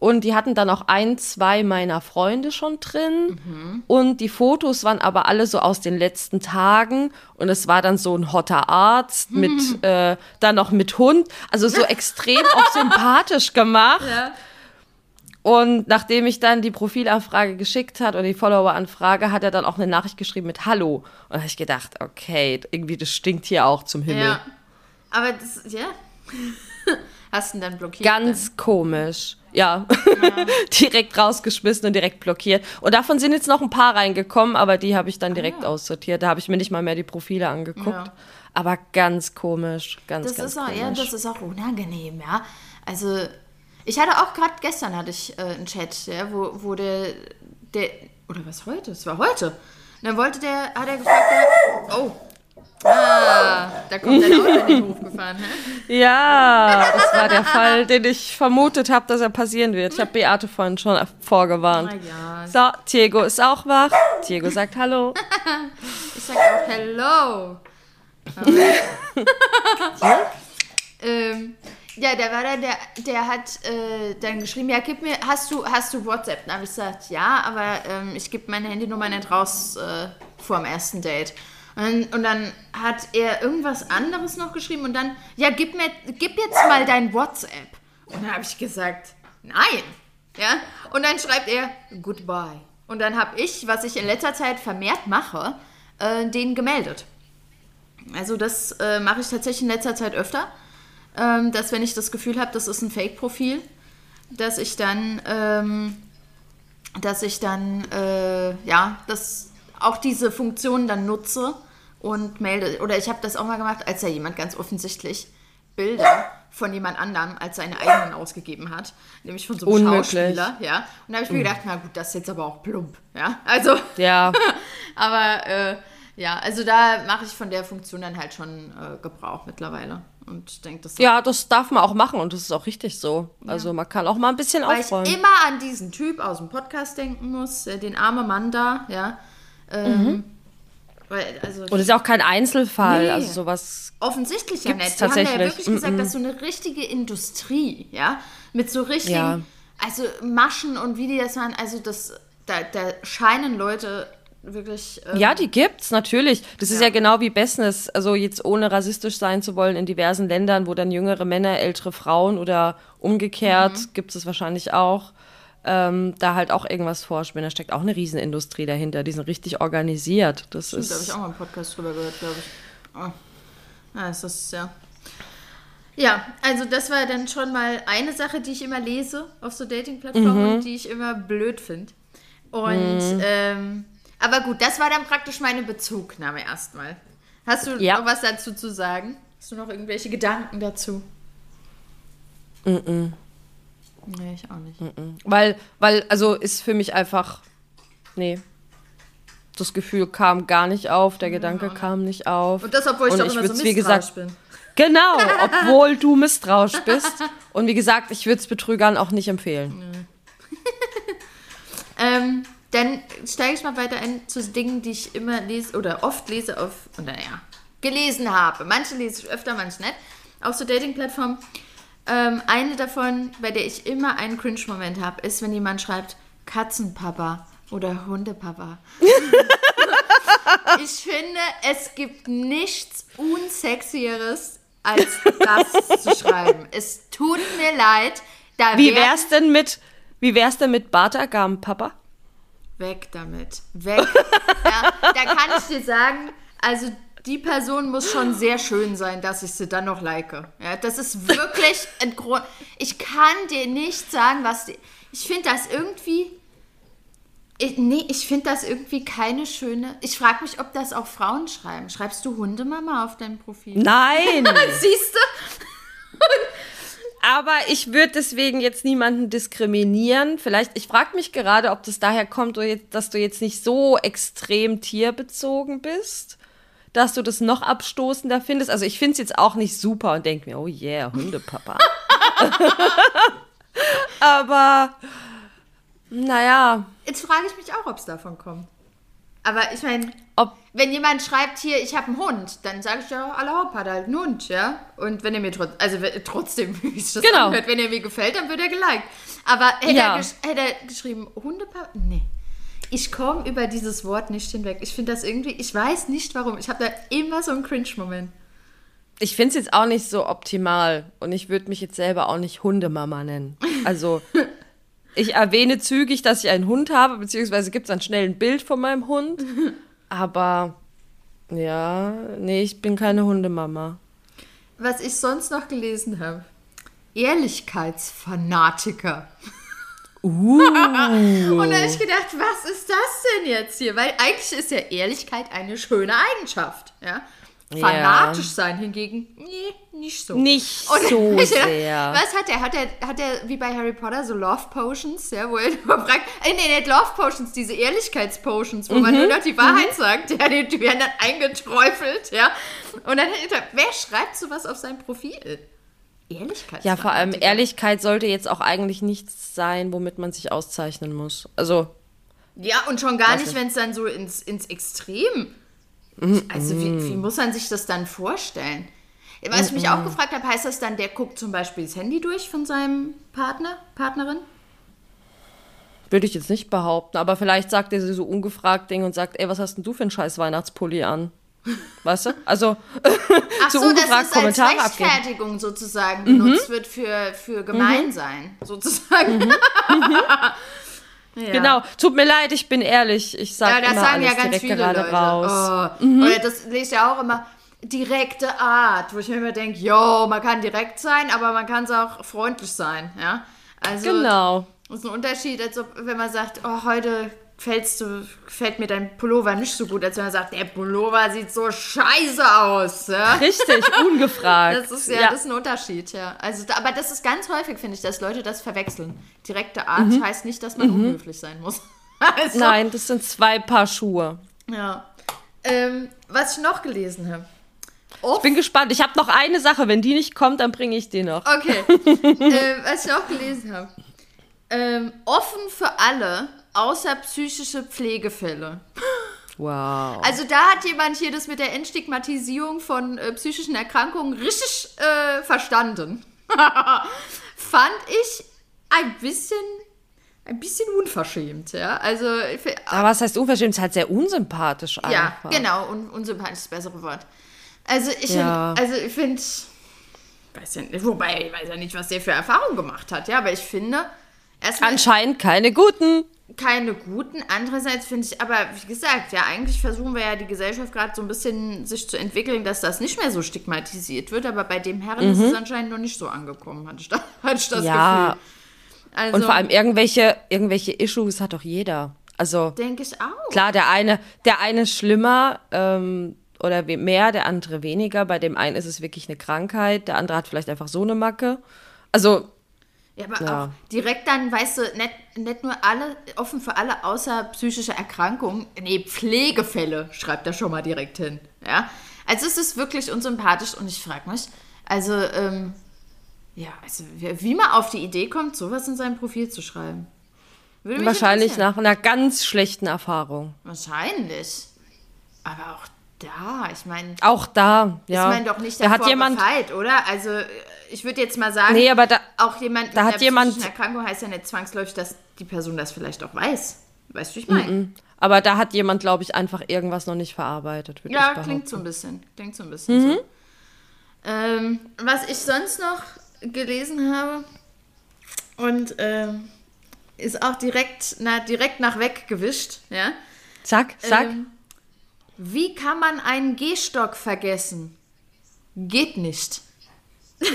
Und die hatten dann auch ein, zwei meiner Freunde schon drin. Und die Fotos waren aber alle so aus den letzten Tagen. Und es war dann so ein hotter Arzt mit, äh, dann noch mit Hund. Also so [LAUGHS] extrem auch sympathisch gemacht. Ja. Und nachdem ich dann die Profilanfrage geschickt hat oder die Follower-Anfrage, hat er dann auch eine Nachricht geschrieben mit Hallo. Und da habe ich gedacht, okay, irgendwie das stinkt hier auch zum Himmel. ja. Aber das, ja. [LAUGHS] Hast du ihn dann blockiert? Ganz komisch. Ja, [LAUGHS] direkt rausgeschmissen und direkt blockiert. Und davon sind jetzt noch ein paar reingekommen, aber die habe ich dann direkt aussortiert. Da habe ich mir nicht mal mehr die Profile angeguckt. Ja. Aber ganz komisch, ganz, Das ganz ist auch, komisch. ja, das ist auch unangenehm, ja. Also, ich hatte auch gerade gestern hatte ich äh, einen Chat, ja, wo, wo der, der, oder was heute? Es war heute. Und dann wollte der, hat er gefragt, der, oh, ah, da kommt dein Auto in den Hof gefahren, hä? ja, das war der Fall, den ich vermutet habe, dass er passieren wird. Ich habe Beate vorhin schon vorgewarnt. Na ja, So, Diego ist auch wach. Diego sagt Hallo. ich sag auch Hello. [LAUGHS] ähm, [LAUGHS] ja, der war da, der, der hat äh, dann geschrieben, ja, gib mir, hast du, hast du WhatsApp? Dann habe ich gesagt, ja, aber ähm, ich gebe meine Handynummer nicht raus äh, vor dem ersten Date. Und dann, und dann hat er irgendwas anderes noch geschrieben und dann, ja, gib mir, gib jetzt mal dein WhatsApp. Und dann habe ich gesagt, nein. Ja? Und dann schreibt er, goodbye. Und dann habe ich, was ich in letzter Zeit vermehrt mache, äh, den gemeldet. Also das äh, mache ich tatsächlich in letzter Zeit öfter, ähm, dass wenn ich das Gefühl habe, das ist ein Fake-Profil, dass ich dann, ähm, dass ich dann, äh, ja, das auch diese Funktion dann nutze und melde. Oder ich habe das auch mal gemacht, als ja jemand ganz offensichtlich Bilder von jemand anderem als seine eigenen ausgegeben hat, nämlich von so einem Unmöglich. Schauspieler, ja. Und da habe ich mir gedacht, na gut, das ist jetzt aber auch plump, ja. Also, Ja. [LAUGHS] aber äh, ja, also da mache ich von der Funktion dann halt schon äh, Gebrauch mittlerweile und denke, das Ja, das darf man auch machen und das ist auch richtig so. Also man kann auch mal ein bisschen weil ich aufräumen. immer an diesen Typ aus dem Podcast denken muss, äh, den armen Mann da, ja. Ähm, Mhm. weil, also Und es ist ja auch kein Einzelfall. Nee. Also sowas. offensichtlich ja nicht. Die haben ja tatsächlich. wirklich gesagt, dass so eine richtige Industrie, ja, mit so richtigen, Ja. also Maschen und wie die das machen, also das, da, da scheinen Leute wirklich. ähm, Ja, die gibt's natürlich. Das ist Ja. ja genau wie Business. Also jetzt ohne rassistisch sein zu wollen in diversen Ländern, wo dann jüngere Männer ältere Frauen oder umgekehrt Mhm. gibt es wahrscheinlich auch. Ähm, da halt auch irgendwas vorspielen. Da steckt auch eine Riesenindustrie dahinter. Die sind richtig organisiert. Das Da habe ich ist. auch mal einen Podcast drüber gehört, glaube ich. Oh. Ja, es ist ja. Ja, also das war dann schon mal eine Sache, die ich immer lese auf so Dating-Plattformen, die ich immer blöd finde. Und ähm, aber gut, das war dann praktisch meine Bezugnahme erstmal. Hast du Ja. noch was dazu zu sagen? Hast du noch irgendwelche Gedanken dazu? Nee, ich auch nicht. Weil, weil, also ist für mich einfach. Nee. Das Gefühl kam gar nicht auf, der Gedanke kam nicht auf. Und das, obwohl ich Und doch immer so wie misstrauisch gesagt, bin. Genau, [LAUGHS] obwohl du misstrauisch bist. Und wie gesagt, ich würde es Betrügern auch nicht empfehlen. [LAUGHS] Ähm, dann steige ich mal weiter ein zu Dingen, die ich immer lese oder oft lese auf, oder ja, gelesen habe. Manche lese ich öfter, manche nicht. Auf so Dating-Plattformen. Ähm, eine davon, bei der ich immer einen Cringe-Moment habe, ist, wenn jemand schreibt Katzenpapa oder Hundepapa. [LAUGHS] ich finde, es gibt nichts Unsexieres, als das zu schreiben. Es tut mir leid. Da Wie wär- wär's denn mit, wie wär's denn mit Bartagam, Papa? Weg damit. Weg. [LAUGHS] ja, da kann ich dir sagen, also die Person muss schon sehr schön sein, dass ich sie dann noch like. Ja, das ist wirklich [LAUGHS] ein Grund. Ich kann dir nicht sagen, was die. Ich finde das irgendwie. Ich, nee, ich finde das irgendwie keine schöne. Ich frage mich, ob das auch Frauen schreiben. Schreibst du Hundemama auf deinem Profil? Nein! [LAUGHS] Siehst du? Aber ich würde deswegen jetzt niemanden diskriminieren. Vielleicht, ich frage mich gerade, ob das daher kommt, dass du jetzt nicht so extrem tierbezogen bist, dass du das noch abstoßender findest. Also ich finde es jetzt auch nicht super und denke mir, oh yeah, Hundepapa. [LAUGHS] Aber naja, Jetzt frage ich mich auch, ob es davon kommt. Aber ich meine, ob wenn jemand schreibt hier, ich habe einen Hund, dann sage ich ja, alle hopp, hat halt einen Hund, ja. Und wenn er mir trotzdem, also [LAUGHS] trotzdem, wie sich das Genau. anhört, wenn er mir gefällt, dann wird er geliked. Aber hätte, Ja. er, gesch hätte er geschrieben, Hundepapa? Nee. Ich komme über dieses Wort nicht hinweg. Ich finde das irgendwie, ich weiß nicht warum. Ich habe da immer so einen Cringe-Moment. ich finde es jetzt auch nicht so optimal und ich würde mich jetzt selber auch nicht Hundemama nennen. Also [LAUGHS] ich erwähne zügig, dass ich einen Hund habe, beziehungsweise gibt es dann schnell ein Bild von meinem Hund. Aber ja, nee, ich bin keine Hundemama. Was ich sonst noch gelesen habe. Ehrlichkeitsfanatiker. Uh. [LAUGHS] Und da habe ich gedacht, was ist das denn jetzt hier? Weil eigentlich ist ja Ehrlichkeit eine schöne Eigenschaft. Ja? Fanatisch sein hingegen, nee, nicht so. Nicht [LAUGHS] Und so [LAUGHS] sehr. Was hat er? Hat er, hat er wie bei Harry Potter so Love Potions, ja, wo er [LAUGHS] nur fragt, äh, nee, nicht Love Potions, diese Ehrlichkeitspotions, wo man Mhm. nur noch die Wahrheit sagt, ja, die, die werden dann eingeträufelt, ja. Und dann, er- wer schreibt sowas auf sein Profil? Ehrlichkeit. Ja, vor allem Ehrlichkeit sollte jetzt auch eigentlich nichts sein, womit man sich auszeichnen muss. Also, Ja, und schon gar nicht. wenn es dann so ins, ins Extrem. Mhm. Also, wie, wie muss man sich das dann vorstellen? Was ich mich auch gefragt habe, heißt das dann, der guckt zum Beispiel das Handy durch von seinem Partner, Partnerin? würde ich jetzt nicht behaupten, aber vielleicht sagt er so ungefragt Ding und sagt, ey, was hast denn du für einen scheiß Weihnachtspulli an? Weißt du? Also, [LAUGHS] Ach so, so ungefragt dass es als Kommentare abgeben. Rechtfertigung sozusagen benutzt wird für, für Gemeinsein, sozusagen. [LAUGHS] ja. Genau, tut mir leid, ich bin ehrlich. Ich sag Ja, das immer sagen alles ja ganz direkt viele gerade Leute. raus. Oh. Oder das lese ich ja auch immer. Direkte Art, wo ich mir immer denke, jo, man kann direkt sein, aber man kann es auch freundlich sein, ja. Also Genau. das ist ein Unterschied, als ob wenn man sagt, oh, heute fällst du, gefällt mir dein Pullover nicht so gut, als wenn man sagt, der Pullover sieht so scheiße aus. Ja? Richtig, [LAUGHS] ungefragt. Das ist ja, Das ist ein Unterschied, ja. Also, aber das ist ganz häufig, finde ich, dass Leute das verwechseln. Direkte Art heißt nicht, dass man unhöflich sein muss. [LAUGHS] Also, Nein, das sind zwei Paar Schuhe. Ja. Ähm, was ich noch gelesen habe. Ich bin gespannt. Ich habe noch eine Sache. Wenn die nicht kommt, dann bringe ich die noch. Okay. [LAUGHS] ähm, was ich noch gelesen habe. Ähm, offen für alle, außer psychische Pflegefälle. Wow. Also da hat jemand hier das mit der Entstigmatisierung von äh, psychischen Erkrankungen richtig äh, verstanden. [LAUGHS] Fand ich ein bisschen, ein bisschen unverschämt, ja. Also Aber was heißt unverschämt? Ist halt sehr unsympathisch ja, einfach. genau, un unsympathisch ist das bessere Wort. Also ich, Ja. also ich finde, weiß ja nicht, wobei ich weiß ja nicht, was der für Erfahrungen gemacht hat, ja, aber ich finde, erstmal Anscheinend keine guten. Keine guten. Andererseits finde ich, aber wie gesagt, ja, eigentlich versuchen wir ja die Gesellschaft gerade so ein bisschen sich zu entwickeln, dass das nicht mehr so stigmatisiert wird. Aber bei dem Herren ist es anscheinend noch nicht so angekommen, hatte ich, da, [LAUGHS] hatte ich das Mhm. Ja. Gefühl. Also, Und vor allem irgendwelche, irgendwelche Issues hat doch jeder. Also denke ich auch. klar, der eine, der eine ist schlimmer ähm, oder mehr, der andere weniger. Bei dem einen ist es wirklich eine Krankheit, der andere hat vielleicht einfach so eine Macke. Also Ja, aber Ja. auch direkt dann, weißt du, nicht, nicht nur alle, offen für alle außer psychische Erkrankungen, nee, Pflegefälle, schreibt er schon mal direkt hin. Ja? Also es ist wirklich unsympathisch und ich frage mich, also, ähm, ja, also wie man auf die Idee kommt, sowas in sein Profil zu schreiben. Wahrscheinlich nach einer ganz schlechten Erfahrung. Wahrscheinlich. Aber auch da, ich meine, Auch da, ja. ist man doch nicht da davor hat jemand, gefeit, oder? Also ich würde jetzt mal sagen, Nee, aber da- auch jemand da hat jemand- Erkrankung heißt ja nicht zwangsläufig, dass die Person das vielleicht auch weiß. Weißt du, wie ich meine? aber da hat jemand, glaube ich, einfach irgendwas noch nicht verarbeitet, Ja, klingt so ein bisschen. Klingt so ein bisschen so. Ähm, was ich sonst noch gelesen habe und ähm, ist auch direkt, na, direkt nach weggewischt, ja. Zack, zack. Ähm, wie kann man einen Gehstock vergessen? Geht nicht. [LAUGHS]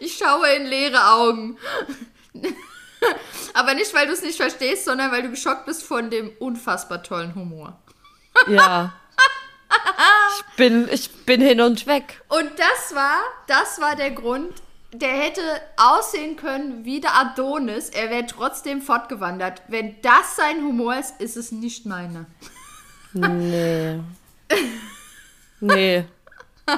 ich schaue in leere Augen. [LAUGHS] Aber nicht, weil du es nicht verstehst, sondern weil du geschockt bist von dem unfassbar tollen Humor. Ja. Ich bin, ich bin hin und weg. Und das war, das war der Grund, der hätte aussehen können wie der Adonis, er wäre trotzdem fortgewandert. Wenn das sein Humor ist, ist es nicht meiner. Nee. [LAUGHS] Nee. Das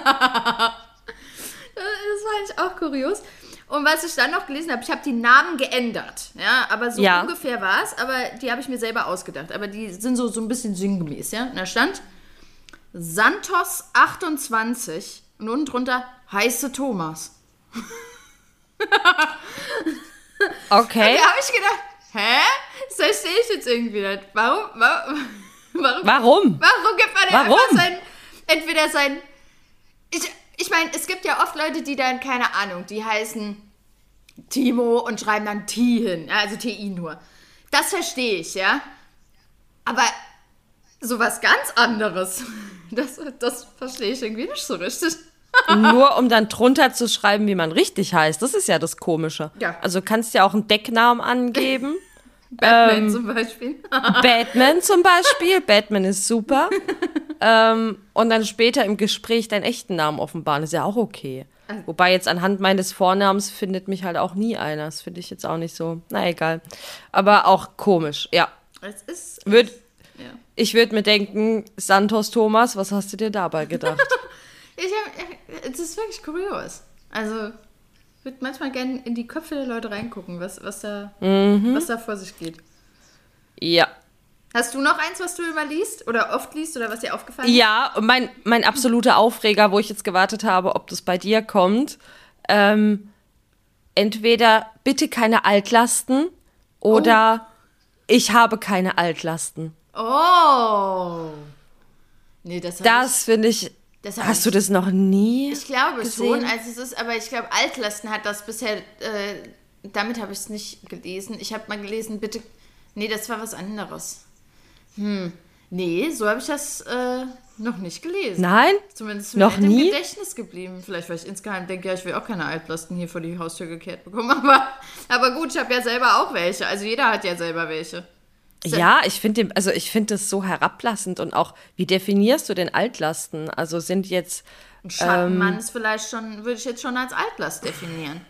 war eigentlich auch kurios. Und was ich dann noch gelesen habe, ich habe die Namen geändert. Ja, aber so Ja. ungefähr war es. Aber die habe ich mir selber ausgedacht. Aber die sind so, so ein bisschen sinngemäß. Ja, und da stand Santos 28 und unten drunter heiße Thomas. Okay. Da habe ich gedacht, hä? Das verstehe ich jetzt irgendwie nicht. Warum? Warum? Warum? Warum? Warum gibt man denn Warum? einfach sein, entweder sein, ich, ich meine, es gibt ja oft Leute, die dann, keine Ahnung, die heißen Timo und schreiben dann T hin, also TI nur. Das verstehe ich, ja. Aber sowas ganz anderes, [LAUGHS] das, das verstehe ich irgendwie nicht so richtig. [LAUGHS] Nur um dann drunter zu schreiben, wie man richtig heißt. Das ist ja das Komische. Ja. Also kannst ja auch einen Decknamen angeben. [LAUGHS] Batman Ähm, zum Beispiel. Batman zum Beispiel. Batman ist super. Ähm, und dann später im Gespräch deinen echten Namen offenbaren. Ist ja auch okay. Wobei jetzt anhand meines Vornamens findet mich halt auch nie einer. Das finde ich jetzt auch nicht so. Na egal. Aber auch komisch. Ja. Es ist, Würd, ja. ich würde mir denken, Santos Thomas, was hast du dir dabei gedacht? [LAUGHS] Ich hab, es ist wirklich kurios. Also, ich würde manchmal gerne in die Köpfe der Leute reingucken, was, was, da, was da vor sich geht. ja. Hast du noch eins, was du immer liest oder oft liest oder was dir aufgefallen ist? Ja, mein, mein absoluter Aufreger, wo ich jetzt gewartet habe, ob das bei dir kommt, ähm, entweder bitte keine Altlasten oder ich habe keine Altlasten. Oh. Nee, das, Das finde ich. Das Hast ich- du das noch nie? Ich glaube gesehen? schon, also es ist, aber ich glaube, Altlasten hat das bisher, äh, damit habe ich es nicht gelesen. Ich habe mal gelesen, bitte, nee, das war was anderes. Hm, nee, so habe ich das äh, noch nicht gelesen. Nein? Zumindest mir Noch nicht nie? im Gedächtnis geblieben. Vielleicht, weil ich insgeheim denke, ja, ich will auch keine Altlasten hier vor die Haustür gekehrt bekommen. [LAUGHS] Aber, aber gut, ich habe ja selber auch welche. Also jeder hat ja selber welche. Ja, ich finde also ich finde das so herablassend und auch, wie definierst du denn Altlasten? Also sind jetzt, Ein Schattenmann Ähm. ist vielleicht schon, würde ich jetzt schon als Altlast definieren.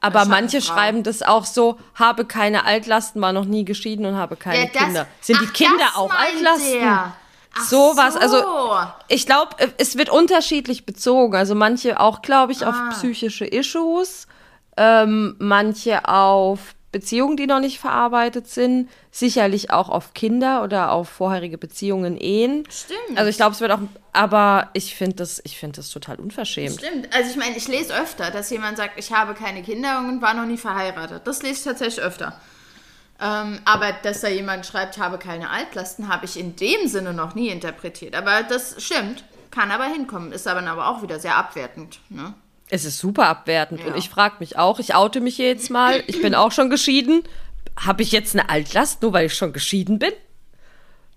Aber manche Schattenfrau. schreiben das auch so, habe keine Altlasten, war noch nie geschieden und habe keine Kinder. Sind die Ach, Kinder das auch Altlasten? der. Ach Sowas, also so. ich glaube, es wird unterschiedlich bezogen. Also manche auch, glaube ich, auf Ah. psychische Issues, ähm, manche auf Beziehungen, die noch nicht verarbeitet sind, sicherlich auch auf Kinder oder auf vorherige Beziehungen, Ehen. Stimmt. Also ich glaube, es wird auch, aber ich finde das, ich finde das total unverschämt. Stimmt. Also ich meine, ich lese öfter, dass jemand sagt, ich habe keine Kinder und war noch nie verheiratet. Das lese ich tatsächlich öfter. Ähm, aber dass da jemand schreibt, ich habe keine Altlasten, habe ich in dem Sinne noch nie interpretiert. Aber das stimmt. Kann aber hinkommen. Ist aber, aber auch wieder sehr abwertend. Ne? Es ist super abwertend Ja. und ich frage mich auch, ich oute mich jetzt mal, ich bin auch schon geschieden. Habe ich jetzt eine Altlast, nur weil ich schon geschieden bin?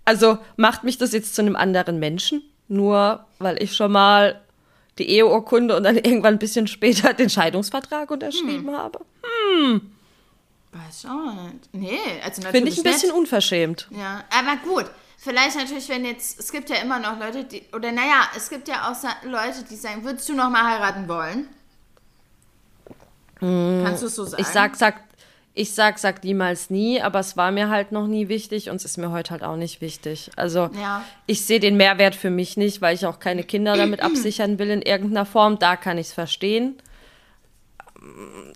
Also macht mich das jetzt zu einem anderen Menschen, nur weil ich schon mal die Eheurkunde und dann irgendwann ein bisschen später den Scheidungsvertrag unterschrieben Hm. habe? Weiß ich auch nicht. Nee, also natürlich Finde ich ein bisschen nicht. unverschämt. Ja, aber gut. Vielleicht natürlich, wenn jetzt, es gibt ja immer noch Leute, die, oder naja, es gibt ja auch Leute, die sagen, würdest du noch mal heiraten wollen? Kannst du es so sagen? Ich sag, sag, ich sag, sag niemals nie, aber es war mir halt noch nie wichtig und es ist mir heute halt auch nicht wichtig. Also Ja. ich sehe den Mehrwert für mich nicht, weil ich auch keine Kinder damit absichern will in irgendeiner Form. Da kann ich es verstehen.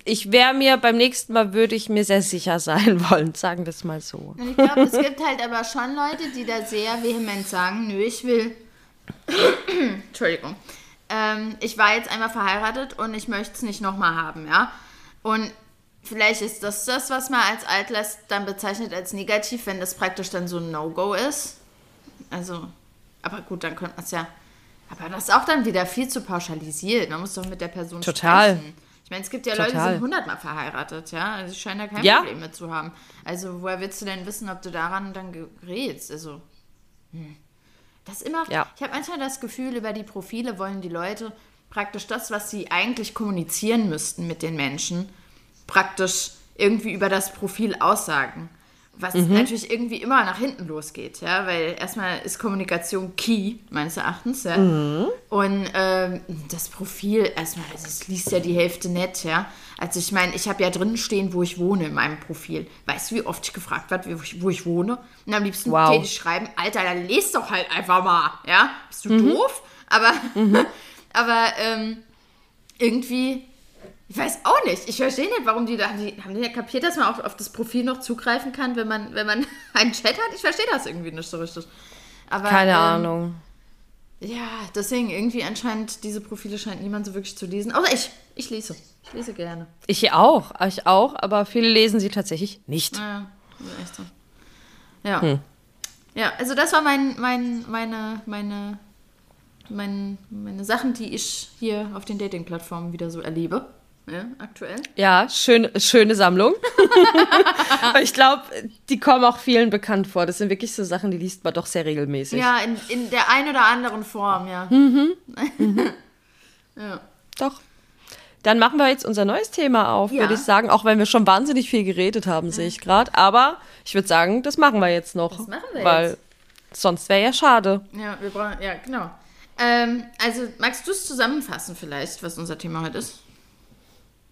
Ich wäre mir beim nächsten Mal würde ich mir sehr sicher sein [LAUGHS] wollen, sagen wir es mal so. Und ich glaube, es gibt halt aber schon Leute, die da sehr vehement sagen, nö, ich will. [CLEARS THROAT] Entschuldigung. Ähm, ich war jetzt einmal verheiratet und ich möchte es nicht nochmal haben, ja. Und vielleicht ist das das, was man als Altlast dann bezeichnet als negativ, wenn das praktisch dann so ein No-Go ist. Also, aber gut, dann könnte man es ja. Aber das ist auch dann wieder viel zu pauschalisiert. Man muss doch mit der Person Total. sprechen. Ich meine, es gibt ja Leute, die Total. sind hundertmal verheiratet, ja. Also die scheinen da kein Ja. Problem mit zu haben. Also woher willst du denn wissen, ob du daran dann gerätst? Also, hm. das ist immer. Ja. Ich habe manchmal das Gefühl, über die Profile wollen die Leute praktisch das, was sie eigentlich kommunizieren müssten mit den Menschen, praktisch irgendwie über das Profil aussagen. Was Mhm. natürlich irgendwie immer nach hinten losgeht, ja, weil erstmal ist Kommunikation key, meines Erachtens, ja. Mhm. Und ähm, das Profil, erstmal, also es liest ja die Hälfte nicht, ja. Also ich meine, ich habe ja drin stehen, wo ich wohne in meinem Profil. Weißt du, wie oft ich gefragt werde, wo ich, wo ich wohne? Und am liebsten Wow. täte ich schreiben, Alter, dann lest doch halt einfach mal, ja. Bist du Mhm. doof? Aber, [LAUGHS] aber ähm, irgendwie, ich weiß auch nicht. Ich verstehe nicht, warum die da, haben die, haben die ja kapiert, dass man auch auf das Profil noch zugreifen kann, wenn man, wenn man [LAUGHS] einen Chat hat? Ich verstehe das irgendwie nicht so richtig. Aber, Keine ähm, Ahnung. Ja, deswegen irgendwie anscheinend, diese Profile scheint niemand so wirklich zu lesen. Außer ich. Ich lese. Ich lese gerne. Ich auch, ich auch, aber viele lesen sie tatsächlich nicht. Ja, echt so. Ja. Ja, also das war mein, mein, meine, meine, mein, meine Sachen, die ich hier auf den Dating-Plattformen wieder so erlebe. Ja, aktuell. Ja, schön, schöne Sammlung. [LAUGHS] Ich glaube, die kommen auch vielen bekannt vor. Das sind wirklich so Sachen, die liest man doch sehr regelmäßig. Ja, in, in der einen oder anderen Form, ja. [LAUGHS] ja. Doch. Dann machen wir jetzt unser neues Thema auf, Ja. würde ich sagen. Auch wenn wir schon wahnsinnig viel geredet haben, sehe ich gerade. Aber ich würde sagen, das machen wir jetzt noch. Das machen wir weil jetzt. sonst wäre ja schade. Ja, wir brauchen, ja, genau. Ähm, also, magst du es zusammenfassen vielleicht, was unser Thema heute ist? Oder soll ich zusammenfassen?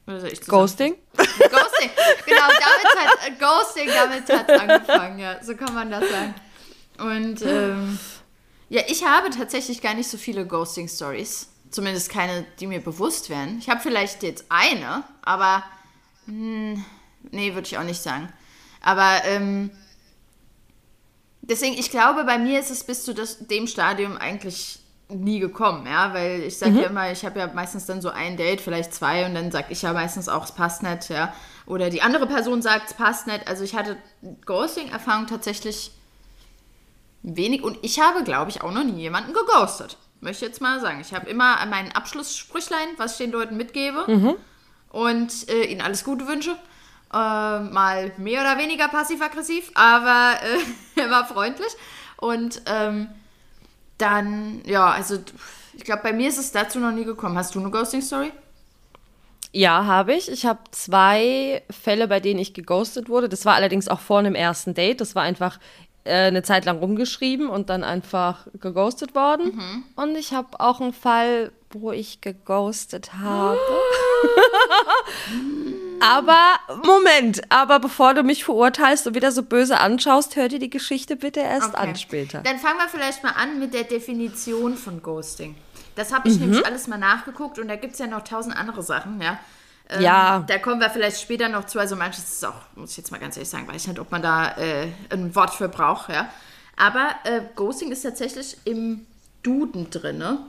Ghosting? [LAUGHS] Ghosting, genau, damit hat, äh, Ghosting, damit hat es angefangen, ja, so kann man das sagen. Und, ähm, ja, ich habe tatsächlich gar nicht so viele Ghosting-Stories. Zumindest keine, die mir bewusst wären. Ich habe vielleicht jetzt eine, aber, hm, nee, würde ich auch nicht sagen. Aber, ähm, deswegen, ich glaube, bei mir ist es bis zu das, dem Stadium eigentlich nie gekommen, ja, weil ich sage ja immer, ich habe ja meistens dann so ein Date, vielleicht zwei und dann sage ich ja meistens auch, es passt nicht, ja, oder die andere Person sagt, es passt nicht. Also ich hatte Ghosting-Erfahrung tatsächlich wenig. Und ich habe, glaube ich, auch noch nie jemanden geghostet. Möchte ich jetzt mal sagen. Ich habe immer mein Abschlusssprüchlein, was ich den Leuten mitgebe und äh, ihnen alles Gute wünsche. Äh, mal mehr oder weniger passiv-aggressiv, aber äh, [LAUGHS] er war freundlich. Und ähm, dann, ja, also ich glaube, bei mir ist es dazu noch nie gekommen. Hast du eine Ghosting-Story? Ja, habe ich. Ich habe zwei Fälle, bei denen ich geghostet wurde. Das war allerdings auch vor einem ersten Date. Das war einfach äh, eine Zeit lang rumgeschrieben und dann einfach geghostet worden. Und ich habe auch einen Fall, wo ich geghostet habe. [LAUGHS] [LAUGHS] aber, Moment, aber bevor du mich verurteilst und wieder so böse anschaust, hör dir die Geschichte bitte erst Okay. an später. Dann fangen wir vielleicht mal an mit der Definition von Ghosting. Das habe Mhm. ich nämlich alles mal nachgeguckt und da gibt es ja noch tausend andere Sachen, ja. Ähm, Ja. Da kommen wir vielleicht später noch zu. Also manches ist auch, muss ich jetzt mal ganz ehrlich sagen, weiß ich nicht, ob man da äh, ein Wort für braucht, ja. Aber äh, Ghosting ist tatsächlich im Duden drinne.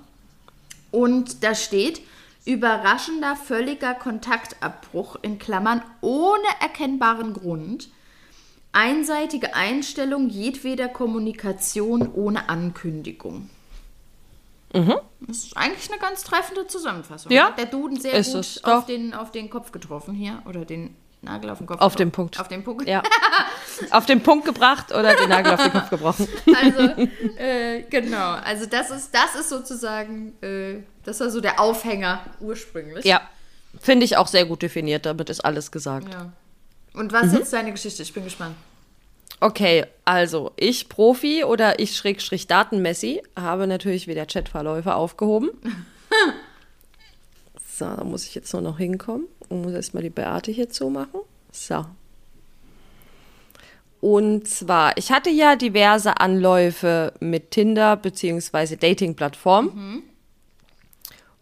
Und da steht, überraschender, völliger Kontaktabbruch in Klammern ohne erkennbaren Grund. Einseitige Einstellung jedweder Kommunikation ohne Ankündigung. Das ist eigentlich eine ganz treffende Zusammenfassung. Ja, Hat der Duden sehr ist gut auf den, auf den Kopf getroffen hier. Oder den Nagel auf den Kopf Auf getroffen. den Punkt. Auf den Punkt. Ja. [LAUGHS] Auf den Punkt gebracht oder den Nagel auf den Kopf gebrochen. Also, [LAUGHS] äh, genau. Also das ist, das ist sozusagen, äh, das war so der Aufhänger ursprünglich. Ja, finde ich auch sehr gut definiert. Damit ist alles gesagt. Ja. Und was ist jetzt deine Geschichte? Ich bin gespannt. Okay, also ich Profi oder ich Schrägstrich Datenmessi habe natürlich wieder Chatverläufe aufgehoben. [LAUGHS] so, da muss ich jetzt nur noch hinkommen und muss erstmal die Beate hier zumachen. So. Und zwar, ich hatte ja diverse Anläufe mit Tinder bzw. Dating-Plattformen.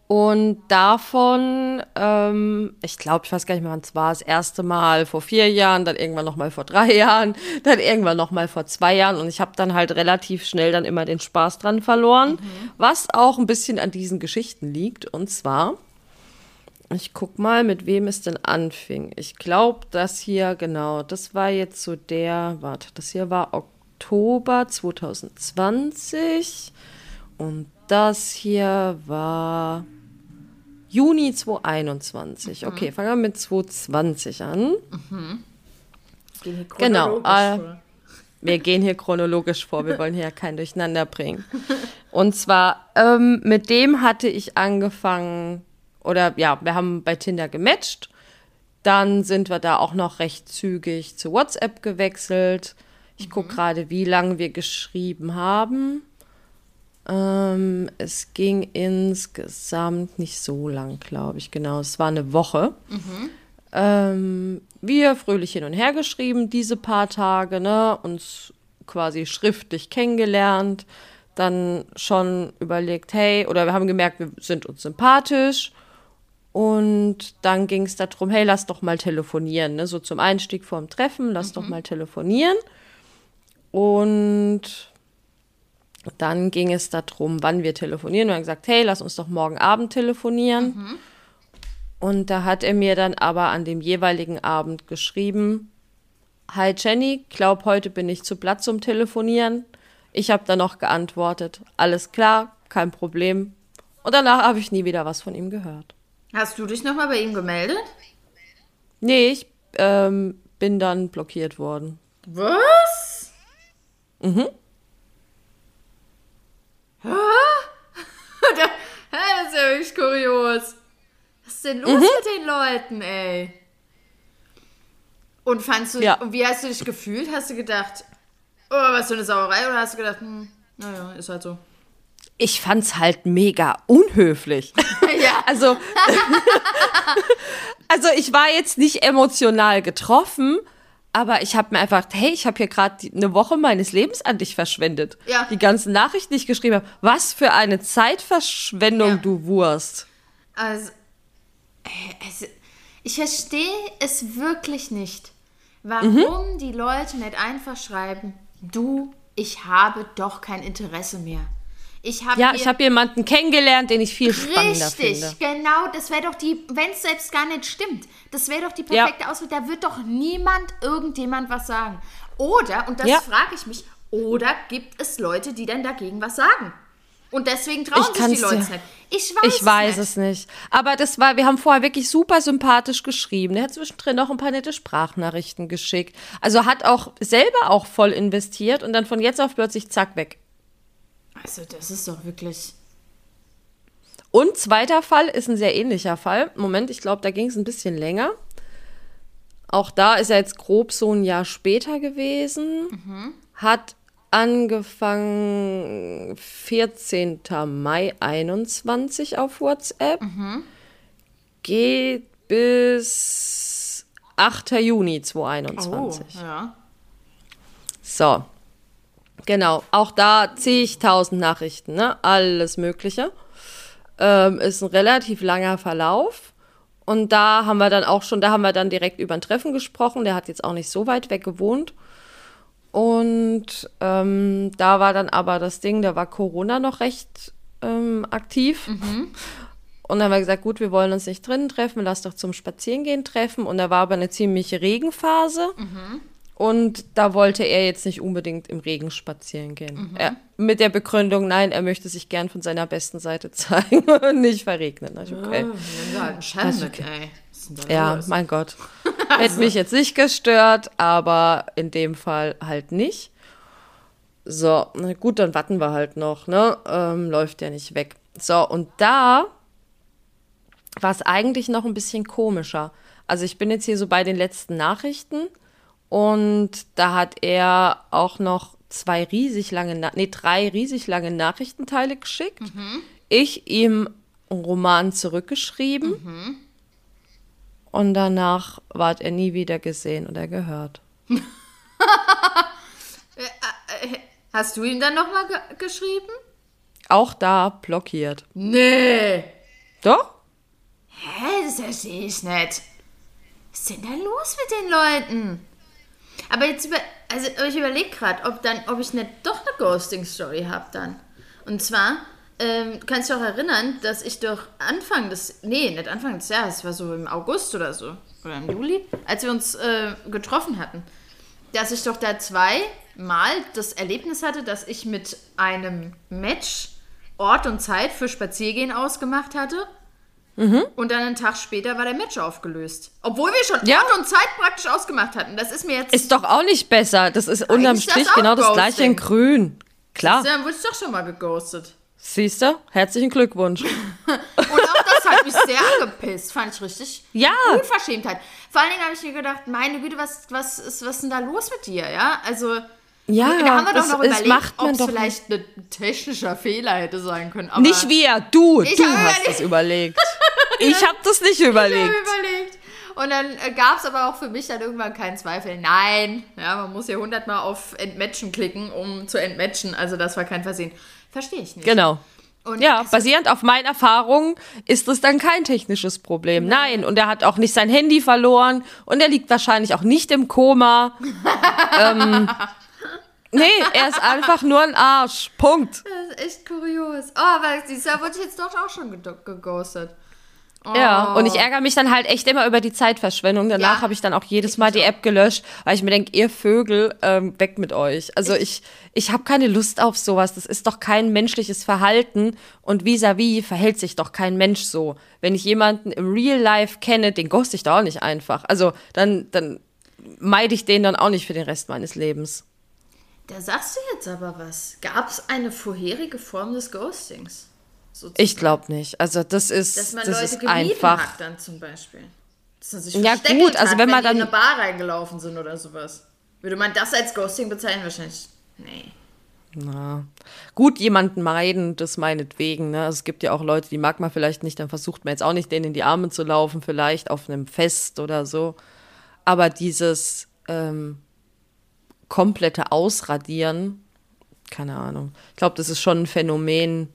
Und davon, ähm, ich glaube, ich weiß gar nicht mehr, wann es war, das erste Mal vor vier Jahren, dann irgendwann noch mal vor drei [LAUGHS] Jahren, dann irgendwann noch mal vor zwei Jahren. Und ich habe dann halt relativ schnell dann immer den Spaß dran verloren, was auch ein bisschen an diesen Geschichten liegt. Und zwar, ich guck mal, mit wem es denn anfing. Ich glaube, das hier, genau, das war jetzt so der, warte, das hier war Oktober 2020 und das hier war Juni 2021. Okay, fangen wir mit 2020 an. Gehen hier Genau, äh. Wir gehen hier chronologisch vor, wir [LAUGHS] wollen hier kein Durcheinander bringen. Und zwar, ähm, mit dem hatte ich angefangen, oder ja, wir haben bei Tinder gematcht. Dann sind wir da auch noch recht zügig zu WhatsApp gewechselt. Ich gucke gerade, wie lange wir geschrieben haben. Ähm, es ging insgesamt nicht so lang, glaube ich. Genau, es war eine Woche. Ähm, wir fröhlich hin und her geschrieben, diese paar Tage, ne, uns quasi schriftlich kennengelernt, dann schon überlegt, hey, oder wir haben gemerkt, wir sind uns sympathisch. Und dann ging es darum, hey, lass doch mal telefonieren, ne? So zum Einstieg vorm Treffen, lass doch mal telefonieren. Und dann ging es darum, wann wir telefonieren. Wir haben gesagt, hey, lass uns doch morgen Abend telefonieren. Und da hat er mir dann aber an dem jeweiligen Abend geschrieben, Hi Jenny, glaub, heute bin ich zu Platz zum Telefonieren. Ich habe dann noch geantwortet, alles klar, kein Problem. Und danach habe ich nie wieder was von ihm gehört. Hast du dich nochmal bei ihm gemeldet? Nee, ich ähm, bin dann blockiert worden. Was? Mhm. Hä? [LAUGHS] Da- Hä, das ist ja wirklich kurios. Was ist denn los mit den Leuten, ey? Und fandst du, Ja. und wie hast du dich gefühlt? Hast du gedacht, oh, was für eine Sauerei? Oder hast du gedacht, hm, naja, ist halt so. Ich fand's halt mega unhöflich. [LAUGHS] ja. Also, [LAUGHS] also ich war jetzt nicht emotional getroffen, aber ich habe mir einfach, hey, ich habe hier gerade eine Woche meines Lebens an dich verschwendet. Ja. Die ganzen Nachrichten, die ich geschrieben habe. Was für eine Zeitverschwendung, Ja. du Wurst. Also, es, ich verstehe es wirklich nicht, warum die Leute nicht einfach schreiben, du, ich habe doch kein Interesse mehr. Ich habe Ja, ich habe jemanden kennengelernt, den ich viel spannender Richtig, finde. genau. Das wäre doch die, wenn es selbst gar nicht stimmt, das wäre doch die perfekte Auswahl. Da wird doch niemand irgendjemand was sagen. Oder, und das Ja. frage ich mich, Oder gibt es Leute, die dann dagegen was sagen? Und deswegen trauen Ich sich die Leute es nicht. Ich weiß, Ich weiß nicht. es nicht. Aber das war, wir haben vorher wirklich super sympathisch geschrieben. Er hat zwischendrin noch ein paar nette Sprachnachrichten geschickt. Also hat auch selber auch voll investiert und dann von jetzt auf plötzlich zack weg. Also, das ist doch wirklich. Und zweiter Fall ist ein sehr ähnlicher Fall. Moment, ich glaube, da ging es ein bisschen länger. Auch da ist er jetzt grob so ein Jahr später gewesen. Hat angefangen 14. Mai 21 auf WhatsApp. Geht bis 8. Juni 2021. Oh, ja. So. Genau, auch da zigtausend Nachrichten, ne? Alles Mögliche. Ähm, ist ein relativ langer Verlauf. Und da haben wir dann auch schon, da haben wir dann direkt über ein Treffen gesprochen. Der hat jetzt auch nicht so weit weg gewohnt. Und ähm, da war dann aber das Ding, da war Corona noch recht ähm, aktiv. Und dann haben wir gesagt, gut, wir wollen uns nicht drinnen treffen, lass doch zum Spazierengehen treffen. Und da war aber eine ziemliche Regenphase. Und da wollte er jetzt nicht unbedingt im Regen spazieren gehen. Er, mit der Begründung, nein, er möchte sich gern von seiner besten Seite [LAUGHS] zeigen und nicht verregnen. Also, okay. Da halt einen Schall mit, ey. Ja, los? mein Gott. [LAUGHS] Hätte mich jetzt nicht gestört, aber in dem Fall halt nicht. So, na gut, dann warten wir halt noch, ne? Ähm, läuft ja nicht weg. So, und da war es eigentlich noch ein bisschen komischer. Also ich bin jetzt hier so bei den letzten Nachrichten und da hat er auch noch zwei riesig lange, Na nee, drei riesig lange Nachrichtenteile geschickt. Ich ihm einen Roman zurückgeschrieben. Und danach ward er nie wieder gesehen oder gehört. [LAUGHS] Hast du ihm dann nochmal ge geschrieben? Auch da blockiert. Nee. Doch? Hä, das verstehe ich nicht. Was ist denn da los mit den Leuten? Aber jetzt über, also ich überlege gerade, ob dann, ob ich nicht doch eine Ghosting-Story habe dann. Und zwar, ähm, kannst du auch erinnern, dass ich doch Anfang des, nee, nicht Anfang des Jahres, es war so im August oder so, oder im Juli, als wir uns äh, getroffen hatten, dass ich doch da zweimal das Erlebnis hatte, dass ich mit einem Match Ort und Zeit für Spaziergehen ausgemacht hatte. Und dann einen Tag später war der Match aufgelöst. Obwohl wir schon Ja. Ort und Zeit praktisch ausgemacht hatten. Das ist mir jetzt. Ist doch auch nicht besser. Das ist unterm das Strich auch genau das gleiche in grün. Klar. Dann wurde ich doch schon mal geghostet. Siehst du? Herzlichen Glückwunsch. [LAUGHS] Und auch das hat mich sehr angepisst. Fand ich richtig Ja. Unverschämtheit. Vor allen Dingen habe ich mir gedacht, meine Güte, was, was, ist, was ist denn da los mit dir? Ja, also. Ja, da haben wir das doch noch überlegt, macht man ob es vielleicht ein technischer Fehler hätte sein können. Nicht wir, du. Du hast es überlegt. [LAUGHS] Ich habe das nicht überlegt. Ich habe überlegt. Und dann äh, gab es aber auch für mich dann irgendwann keinen Zweifel. Nein, ja, man muss ja hundertmal auf Entmatchen klicken, um zu entmatchen. Also das war kein Versehen. Verstehe ich nicht. Genau. Und Ja, es- basierend auf meinen Erfahrungen ist das dann kein technisches Problem. Nein, und er hat auch nicht sein Handy verloren und er liegt wahrscheinlich auch nicht im Koma. [LAUGHS] ähm, nee, er ist einfach nur ein Arsch. Punkt. Das ist echt kurios. Oh, aber siehst du, da wurde ich jetzt doch auch schon geghostet. Oh. Ja, und ich ärgere mich dann halt echt immer über die Zeitverschwendung. Danach Ja. habe ich dann auch jedes Mal die App gelöscht, weil ich mir denke, ihr Vögel, ähm, weg mit euch. Also ich, ich habe keine Lust auf sowas. Das ist doch kein menschliches Verhalten. Und vis-à-vis verhält sich doch kein Mensch so. Wenn ich jemanden im Real Life kenne, den ghost ich da auch nicht einfach. Also dann, dann meide ich den dann auch nicht für den Rest meines Lebens. Da sagst du jetzt aber was. Gab es eine vorherige Form des Ghostings? Sozusagen. Ich glaube nicht. Also das ist, Dass man das Leute ist gemieden einfach. hat dann zum Beispiel. Dass man sich Ja, gut, also hat, wenn man die in dann- eine Bar reingelaufen sind oder sowas. Würde man das als Ghosting bezeichnen? Wahrscheinlich. Nee. Na, gut, jemanden meiden, das meinetwegen. Ne? Also es gibt ja auch Leute, die mag man vielleicht nicht, dann versucht man jetzt auch nicht, denen in die Arme zu laufen, vielleicht auf einem Fest oder so. Aber dieses ähm, komplette Ausradieren, keine Ahnung. Ich glaube, das ist schon ein Phänomen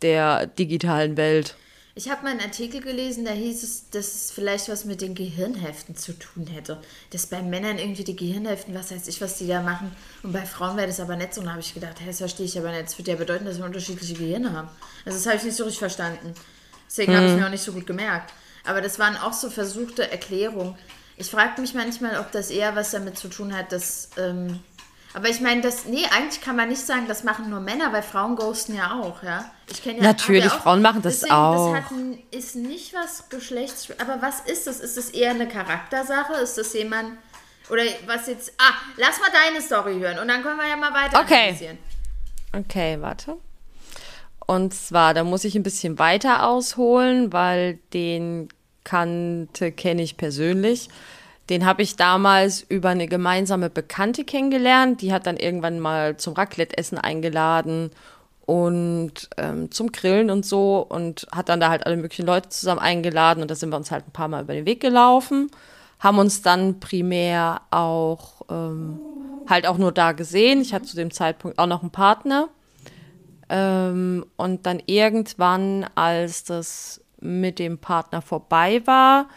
der digitalen Welt. Ich habe mal einen Artikel gelesen, da hieß es, dass es vielleicht was mit den Gehirnhälften zu tun hätte. Dass bei Männern irgendwie die Gehirnhälften, was weiß ich, was die da machen. Und bei Frauen wäre das aber nicht so. Und da habe ich gedacht, hä, das verstehe ich aber nicht. Das würde ja bedeuten, dass wir unterschiedliche Gehirne haben. Also das habe ich nicht so richtig verstanden. Deswegen habe ich mir auch nicht so gut gemerkt. Aber das waren auch so versuchte Erklärungen. Ich frage mich manchmal, ob das eher was damit zu tun hat, dass, ähm, Aber ich meine, das, nee, eigentlich kann man nicht sagen, das machen nur Männer, weil Frauen ghosten ja auch, ja. Ich kenne ja Natürlich, ja auch, Frauen machen das deswegen, auch. Das hat, ist nicht was Geschlechts... Aber was ist das? Ist das eher eine Charaktersache? Ist das jemand... Oder was jetzt... Ah, lass mal deine Story hören und dann können wir ja mal weiter Okay. Okay, warte. Und zwar, da muss ich ein bisschen weiter ausholen, weil den kannte, kenne ich persönlich. Den habe ich damals über eine gemeinsame Bekannte kennengelernt. Die hat dann irgendwann mal zum Raclette-Essen eingeladen und ähm, zum Grillen und so und hat dann da halt alle möglichen Leute zusammen eingeladen und da sind wir uns halt ein paar Mal über den Weg gelaufen, haben uns dann primär auch ähm, halt auch nur da gesehen. Ich hatte zu dem Zeitpunkt auch noch einen Partner. Ähm, und dann irgendwann, als das mit dem Partner vorbei war,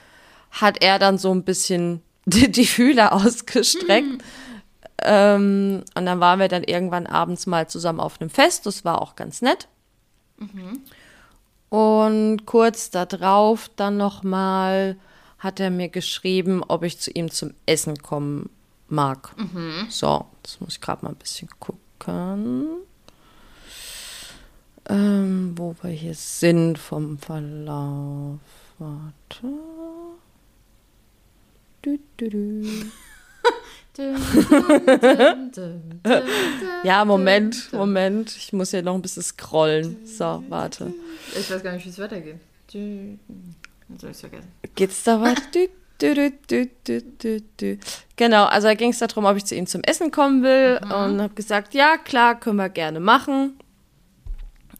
hat er dann so ein bisschen [LAUGHS] die, die Fühler ausgestreckt. Ähm, und dann waren wir dann irgendwann abends mal zusammen auf einem Fest. Das war auch ganz nett. Und kurz darauf dann noch mal hat er mir geschrieben, ob ich zu ihm zum Essen kommen mag. So, das muss ich gerade mal ein bisschen gucken. Ähm, wo wir hier sind vom Verlauf. Warte. Du, du, du. [LAUGHS] Ja, Moment. Moment. Ich muss hier noch ein bisschen scrollen. So, warte. Ich weiß gar nicht, wie es weitergeht. Jetzt hab ich's vergessen. Geht's da weiter? Genau, also da ging es darum, ob ich zu ihm zum Essen kommen will und habe gesagt, ja, klar, können wir gerne machen.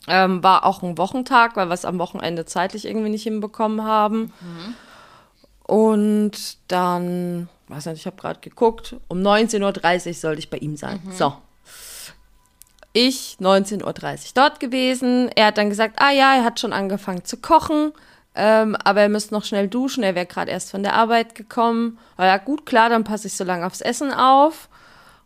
Ähm, war auch ein Wochentag, weil wir es am Wochenende zeitlich irgendwie nicht hinbekommen haben. Und dann, weiß nicht, ich habe gerade geguckt, um 19.30 Uhr sollte ich bei ihm sein. So. Ich 19.30 Uhr dort gewesen. Er hat dann gesagt, ah ja, er hat schon angefangen zu kochen, ähm, aber er müsste noch schnell duschen. Er wäre gerade erst von der Arbeit gekommen. Aber ja, gut, klar, dann passe ich so lange aufs Essen auf.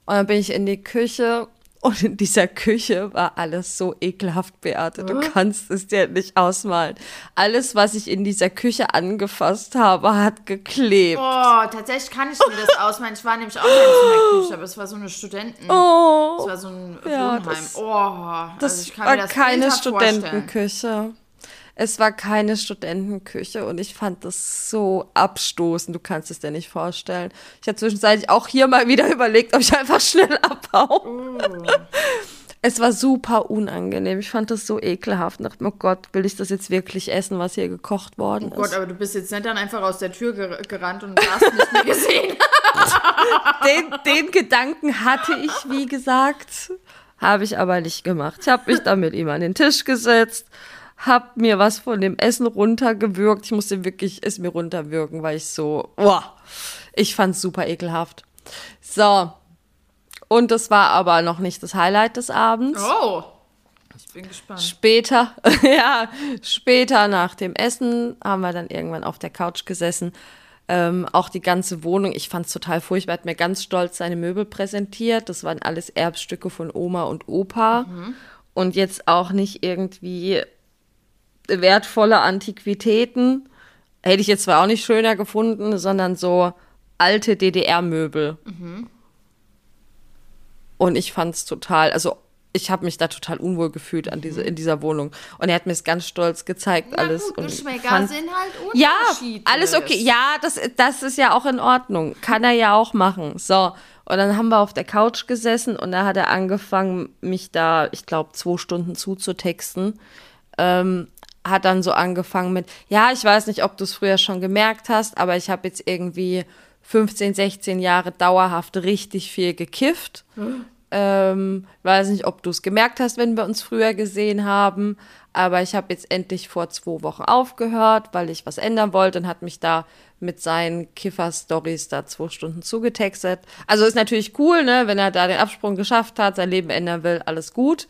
Und dann bin ich in die Küche und in dieser Küche war alles so ekelhaft, Beate. Du kannst es dir nicht ausmalen. Alles, was ich in dieser Küche angefasst habe, hat geklebt. Oh, tatsächlich kann ich mir das [LAUGHS] ausmalen. Ich war nämlich auch in der Küche, aber es war so eine Studenten. Oh, Es war so ein Ja, Wohnheim. das- oh, das also ich kann war mir das keine. Studentenküche. Es war keine Studentenküche und ich fand das so abstoßend. Du kannst es dir nicht vorstellen. Ich habe zwischenzeitlich auch hier mal wieder [LAUGHS] überlegt, ob ich einfach schnell abhaue. Es war super unangenehm. Ich fand das so ekelhaft. Ich dachte, oh Gott, will ich das jetzt wirklich essen, was hier gekocht worden Oh Gott, ist? aber du bist jetzt nicht dann einfach aus der Tür ger gerannt und hast nicht mehr [LAUGHS] gesehen. Den, den Gedanken hatte ich, wie gesagt, habe ich aber nicht gemacht. Ich habe mich dann mit ihm an den Tisch gesetzt, habe mir was von dem Essen runtergewürgt. Ich musste wirklich es mir runterwürgen, weil ich so, oh, ich fand es super ekelhaft. So. Und das war aber noch nicht das Highlight des Abends. Oh, ich bin gespannt. Später, [LAUGHS] ja, später nach dem Essen haben wir dann irgendwann auf der Couch gesessen. Ähm, auch die ganze Wohnung, ich fand es total furchtbar. Er hat mir ganz stolz seine Möbel präsentiert. Das waren alles Erbstücke von Oma und Opa. Und jetzt auch nicht irgendwie wertvolle Antiquitäten. Hätte ich jetzt zwar auch nicht schöner gefunden, sondern so alte DDR-Möbel. Und ich fand es total, also ich habe mich da total unwohl gefühlt an diese, in dieser Wohnung. Und er hat mir es ganz stolz gezeigt, Na alles. gut, und Geschmäcker fand- sind halt ja, alles okay. Ja, das, das ist ja auch in Ordnung. Kann er ja auch machen. So. Und dann haben wir auf der Couch gesessen und da hat er angefangen, mich da, ich glaube, zwei Stunden zuzutexten. Ähm, hat dann so angefangen mit, ja, ich weiß nicht, ob du es früher schon gemerkt hast, aber ich habe jetzt irgendwie 15, 16 Jahre dauerhaft richtig viel gekifft. Ähm, weiß nicht, ob du es gemerkt hast, wenn wir uns früher gesehen haben, aber ich habe jetzt endlich vor zwei Wochen aufgehört, weil ich was ändern wollte und hat mich da mit seinen Kiffer-Stories da zwei Stunden zugetextet. Also ist natürlich cool, ne, wenn er da den Absprung geschafft hat, sein Leben ändern will, alles gut.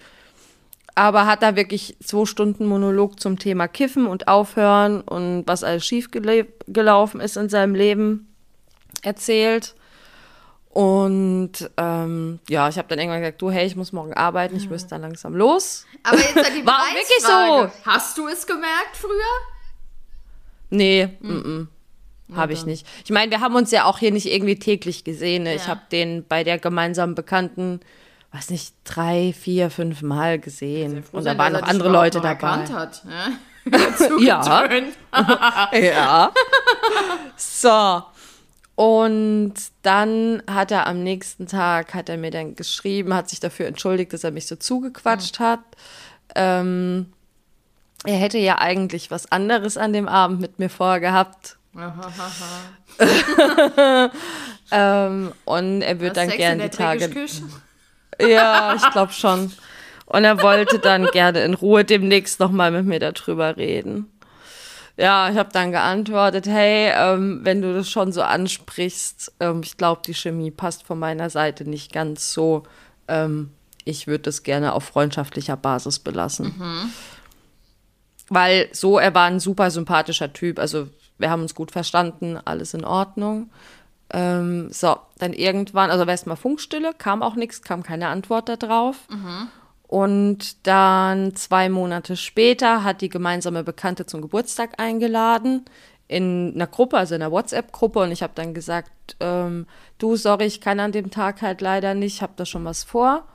Aber hat da wirklich zwei Stunden Monolog zum Thema Kiffen und Aufhören und was alles schief gelaufen ist in seinem Leben erzählt. Und ähm, ja, ich habe dann irgendwann gesagt, du, hey, ich muss morgen arbeiten, ich müsste dann langsam los. Aber jetzt hat die [LAUGHS] War auch wirklich Preisfrage. Hast du es gemerkt früher? Nee, mm. Habe ich nicht. Ich meine, wir haben uns ja auch hier nicht irgendwie täglich gesehen. Ne? Ich Ja. habe den bei der gemeinsamen Bekannten, weiß nicht, drei, vier, fünf Mal gesehen. Und da waren noch er andere Leute noch dabei. Hat, [LAUGHS] [LAUGHS] ja. Ja. [LAUGHS] Ja. so. Und dann hat er am nächsten Tag, hat er mir dann geschrieben, hat sich dafür entschuldigt, dass er mich so zugequatscht hat. Ähm, er hätte ja eigentlich was anderes an dem Abend mit mir vorgehabt. Ähm, und er würde dann Sex gern in der die Tage. Ja, ich glaube schon. Und er wollte dann gerne in Ruhe demnächst nochmal mit mir darüber reden. Ja, ich habe dann geantwortet, hey, ähm, wenn du das schon so ansprichst, ähm, ich glaube, die Chemie passt von meiner Seite nicht ganz so. Ähm, ich würde das gerne auf freundschaftlicher Basis belassen. Weil so, er war ein super sympathischer Typ. Also wir haben uns gut verstanden, alles in Ordnung. Ähm, so, dann irgendwann, also erstmal Funkstille, kam auch nichts, kam keine Antwort darauf. Und dann zwei Monate später hat die gemeinsame Bekannte zum Geburtstag eingeladen in einer Gruppe, also in einer WhatsApp-Gruppe. Und ich habe dann gesagt, ähm, du, sorry, ich kann an dem Tag halt leider nicht, habe da schon was vor.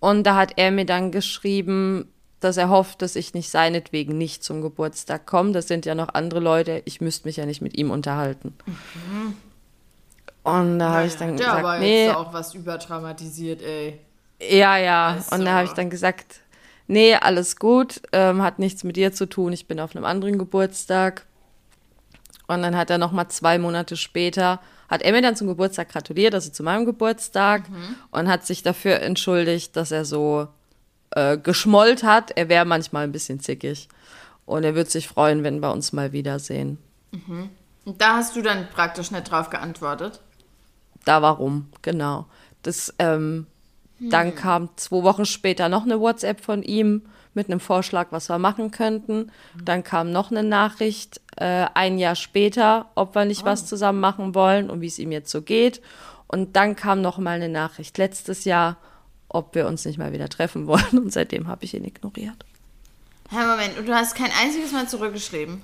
Und da hat er mir dann geschrieben, dass er hofft, dass ich nicht seinetwegen nicht zum Geburtstag komme. Das sind ja noch andere Leute. Ich müsste mich ja nicht mit ihm unterhalten. Und da habe ich dann Der gesagt, war nee, jetzt auch was übertraumatisiert, ey. ja, ja. Weißt Und da habe ich dann gesagt, nee, alles gut, ähm, hat nichts mit dir zu tun. Ich bin auf einem anderen Geburtstag. Und dann hat er noch mal zwei Monate später, hat er mir dann zum Geburtstag gratuliert, also zu meinem Geburtstag, und hat sich dafür entschuldigt, dass er so äh, geschmollt hat. Er wäre manchmal ein bisschen zickig. Und er würde sich freuen, wenn wir uns mal wiedersehen. Und da hast du dann praktisch nicht drauf geantwortet. Da warum, genau. Das, ähm, Dann kam zwei Wochen später noch eine WhatsApp von ihm mit einem Vorschlag, was wir machen könnten. Dann kam noch eine Nachricht äh, ein Jahr später, ob wir nicht was zusammen machen wollen und wie es ihm jetzt so geht. Und dann kam noch mal eine Nachricht letztes Jahr, ob wir uns nicht mal wieder treffen wollen. [LAUGHS] Und seitdem habe ich ihn ignoriert. Herr Moment, und du hast kein einziges Mal zurückgeschrieben.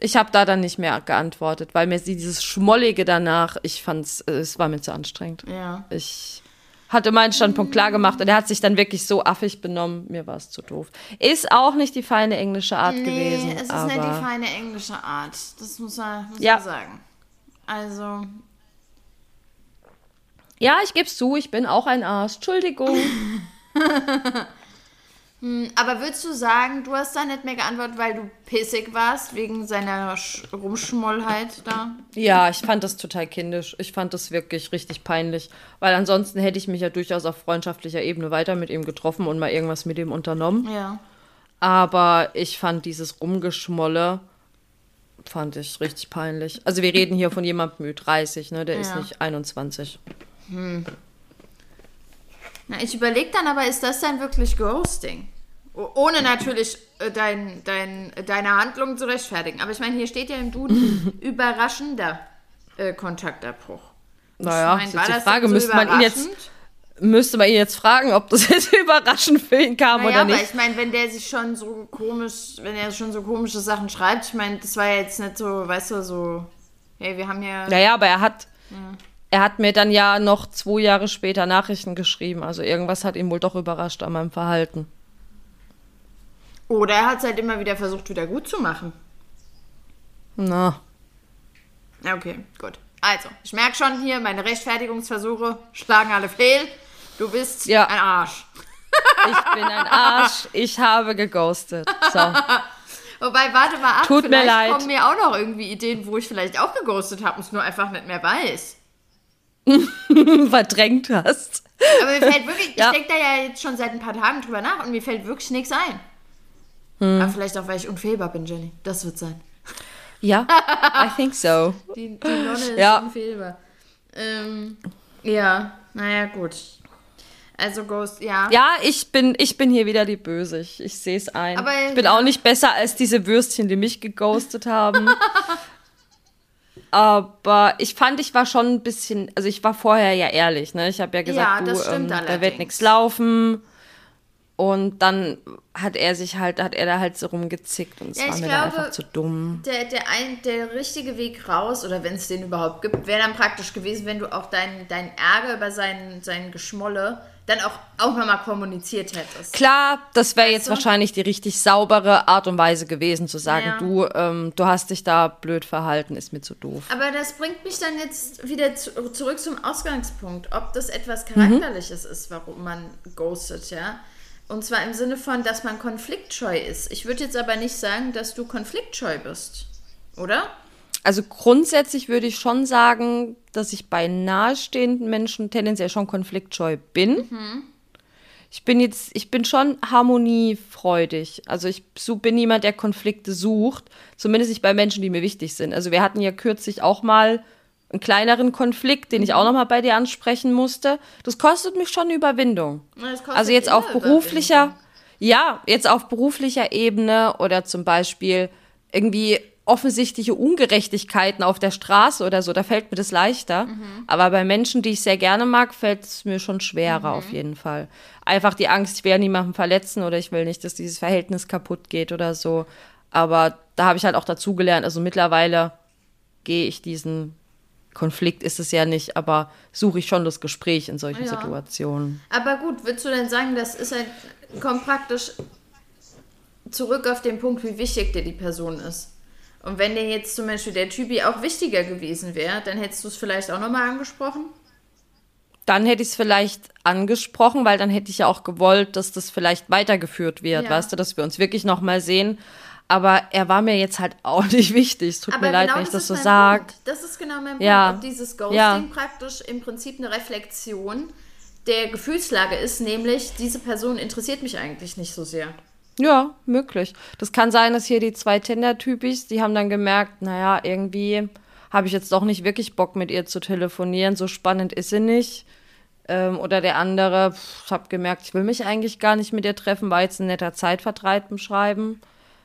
Ich habe da dann nicht mehr geantwortet, weil mir dieses Schmollige danach, ich fand's, äh, es war mir zu anstrengend. Ja. Ich hatte meinen Standpunkt klar gemacht und er hat sich dann wirklich so affig benommen. Mir war es zu doof. Ist auch nicht die feine englische Art gewesen. es ist aber nicht die feine englische Art. Das muss man, muss Ja. man sagen. Also, ja, ich gebe zu, ich bin auch ein Arsch. Entschuldigung. [LAUGHS] aber würdest du sagen, du hast da nicht mehr geantwortet, weil du pissig warst wegen seiner Sch- Rumschmollheit da? ja, ich fand das total kindisch. Ich fand das wirklich richtig peinlich. Weil ansonsten hätte ich mich ja durchaus auf freundschaftlicher Ebene weiter mit ihm getroffen und mal irgendwas mit ihm unternommen. Ja. Aber ich fand dieses Rumgeschmolle, fand ich richtig peinlich. Also wir reden hier von jemandem mit 30, ne? Der ist Ja. nicht 21. Na, ich überlege dann aber, ist das dann wirklich Ghosting? Ohne natürlich äh, dein, dein, deine Handlung zu rechtfertigen. Aber ich meine, hier steht ja im Duden [LAUGHS] überraschender äh, Kontaktabbruch. Naja, Ich mein, das ist die Frage, so müsste man ihn jetzt müsste man ihn jetzt fragen, ob das [LAUGHS] jetzt überraschend für ihn kam Naja, oder aber nicht. ich meine, wenn der sich schon so komisch, wenn er schon so komische Sachen schreibt, ich meine, das war ja jetzt nicht so, weißt du, so, hey, wir haben ja. Naja, aber er hat, er hat mir dann ja noch zwei Jahre später Nachrichten geschrieben. Also irgendwas hat ihn wohl doch überrascht an meinem Verhalten. Oder er hat es halt immer wieder versucht, wieder gut zu machen. Na, okay, gut. Also, ich merke schon hier, meine Rechtfertigungsversuche schlagen alle fehl. Du bist Ja. ein Arsch. [LAUGHS] ich bin ein Arsch. Ich habe geghostet. So. [LAUGHS] Wobei, warte mal ab, Tut mir vielleicht leid. kommen mir auch noch irgendwie Ideen, wo ich vielleicht auch geghostet habe und es nur einfach nicht mehr weiß. [LAUGHS] Verdrängt hast. Aber mir fällt wirklich, Ja. ich denke da ja jetzt schon seit ein paar Tagen drüber nach und mir fällt wirklich nichts ein. Hm. Aber vielleicht auch, weil ich unfehlbar bin, Jenny. Das wird sein. Ja, [LAUGHS] I think so. Die, die Nonne ist Ja. unfehlbar. Ähm, ja, naja, gut. Also Ghost, ja. Ja, ich bin, ich bin hier wieder die Böse. Ich, ich sehe es ein. Aber, ich bin ja. auch nicht besser als diese Würstchen, die mich geghostet haben. [LAUGHS] Aber ich fand, ich war schon ein bisschen, also ich war vorher ja ehrlich, ne? Ich habe ja gesagt, Ja, das du, ähm, da wird nichts laufen. Und dann hat er sich halt, hat er da halt so rumgezickt und es Ja, war ich mir glaube, einfach zu dumm. Der, der, ein, der richtige Weg raus, oder wenn es den überhaupt gibt, wäre dann praktisch gewesen, wenn du auch deinen dein Ärger über sein, sein Geschmolle dann auch, auch nochmal kommuniziert hättest. Klar, das wäre jetzt du? wahrscheinlich die richtig saubere Art und Weise gewesen, zu sagen, Ja. du, ähm, du hast dich da blöd verhalten, ist mir zu doof. Aber das bringt mich dann jetzt wieder zu, zurück zum Ausgangspunkt, ob das etwas Mhm. Charakterliches ist, warum man ghostet, ja. Und zwar im Sinne von, dass man konfliktscheu ist. Ich würde jetzt aber nicht sagen, dass du konfliktscheu bist. Oder? Also grundsätzlich würde ich schon sagen, dass ich bei nahestehenden Menschen tendenziell schon konfliktscheu bin. Ich bin jetzt, ich bin schon harmoniefreudig. Also ich so bin niemand, der Konflikte sucht. Zumindest nicht bei Menschen, die mir wichtig sind. Also wir hatten ja kürzlich auch mal einen kleineren Konflikt, den ich auch noch mal bei dir ansprechen musste. Das kostet mich schon eine Überwindung. Also jetzt auf beruflicher, ja, jetzt auf beruflicher Ebene oder zum Beispiel irgendwie offensichtliche Ungerechtigkeiten auf der Straße oder so, da fällt mir das leichter. Aber bei Menschen, die ich sehr gerne mag, fällt es mir schon schwerer auf jeden Fall. Einfach die Angst, ich werde niemanden verletzen oder ich will nicht, dass dieses Verhältnis kaputt geht oder so. Aber da habe ich halt auch dazugelernt. Also mittlerweile gehe ich diesen Konflikt ist es ja nicht, aber suche ich schon das Gespräch in solchen Ja. Situationen. Aber gut, würdest du denn sagen, das ist ein, kommt praktisch zurück auf den Punkt, wie wichtig dir die Person ist? Und wenn dir jetzt zum Beispiel der Typi auch wichtiger gewesen wäre, dann hättest du es vielleicht auch nochmal angesprochen? dann hätte ich es vielleicht angesprochen, weil dann hätte ich ja auch gewollt, dass das vielleicht weitergeführt wird, Ja. weißt du, dass wir uns wirklich noch mal sehen. Aber er war mir jetzt halt [LAUGHS] auch nicht wichtig. Es tut mir leid, wenn ich das so sage. Das ist genau mein Punkt. Ja. Ob dieses Ghosting Ja. praktisch im Prinzip eine Reflexion der Gefühlslage ist, nämlich diese Person interessiert mich eigentlich nicht so sehr. Ja, möglich. Das kann sein, dass hier die zwei Tinder-Typis, die haben dann gemerkt, naja, irgendwie habe ich jetzt doch nicht wirklich Bock mit ihr zu telefonieren. So spannend ist sie nicht. Ähm, oder der andere, pff, ich habe gemerkt, ich will mich eigentlich gar nicht mit ihr treffen, war jetzt ein netter Zeitvertreib im Schreiben.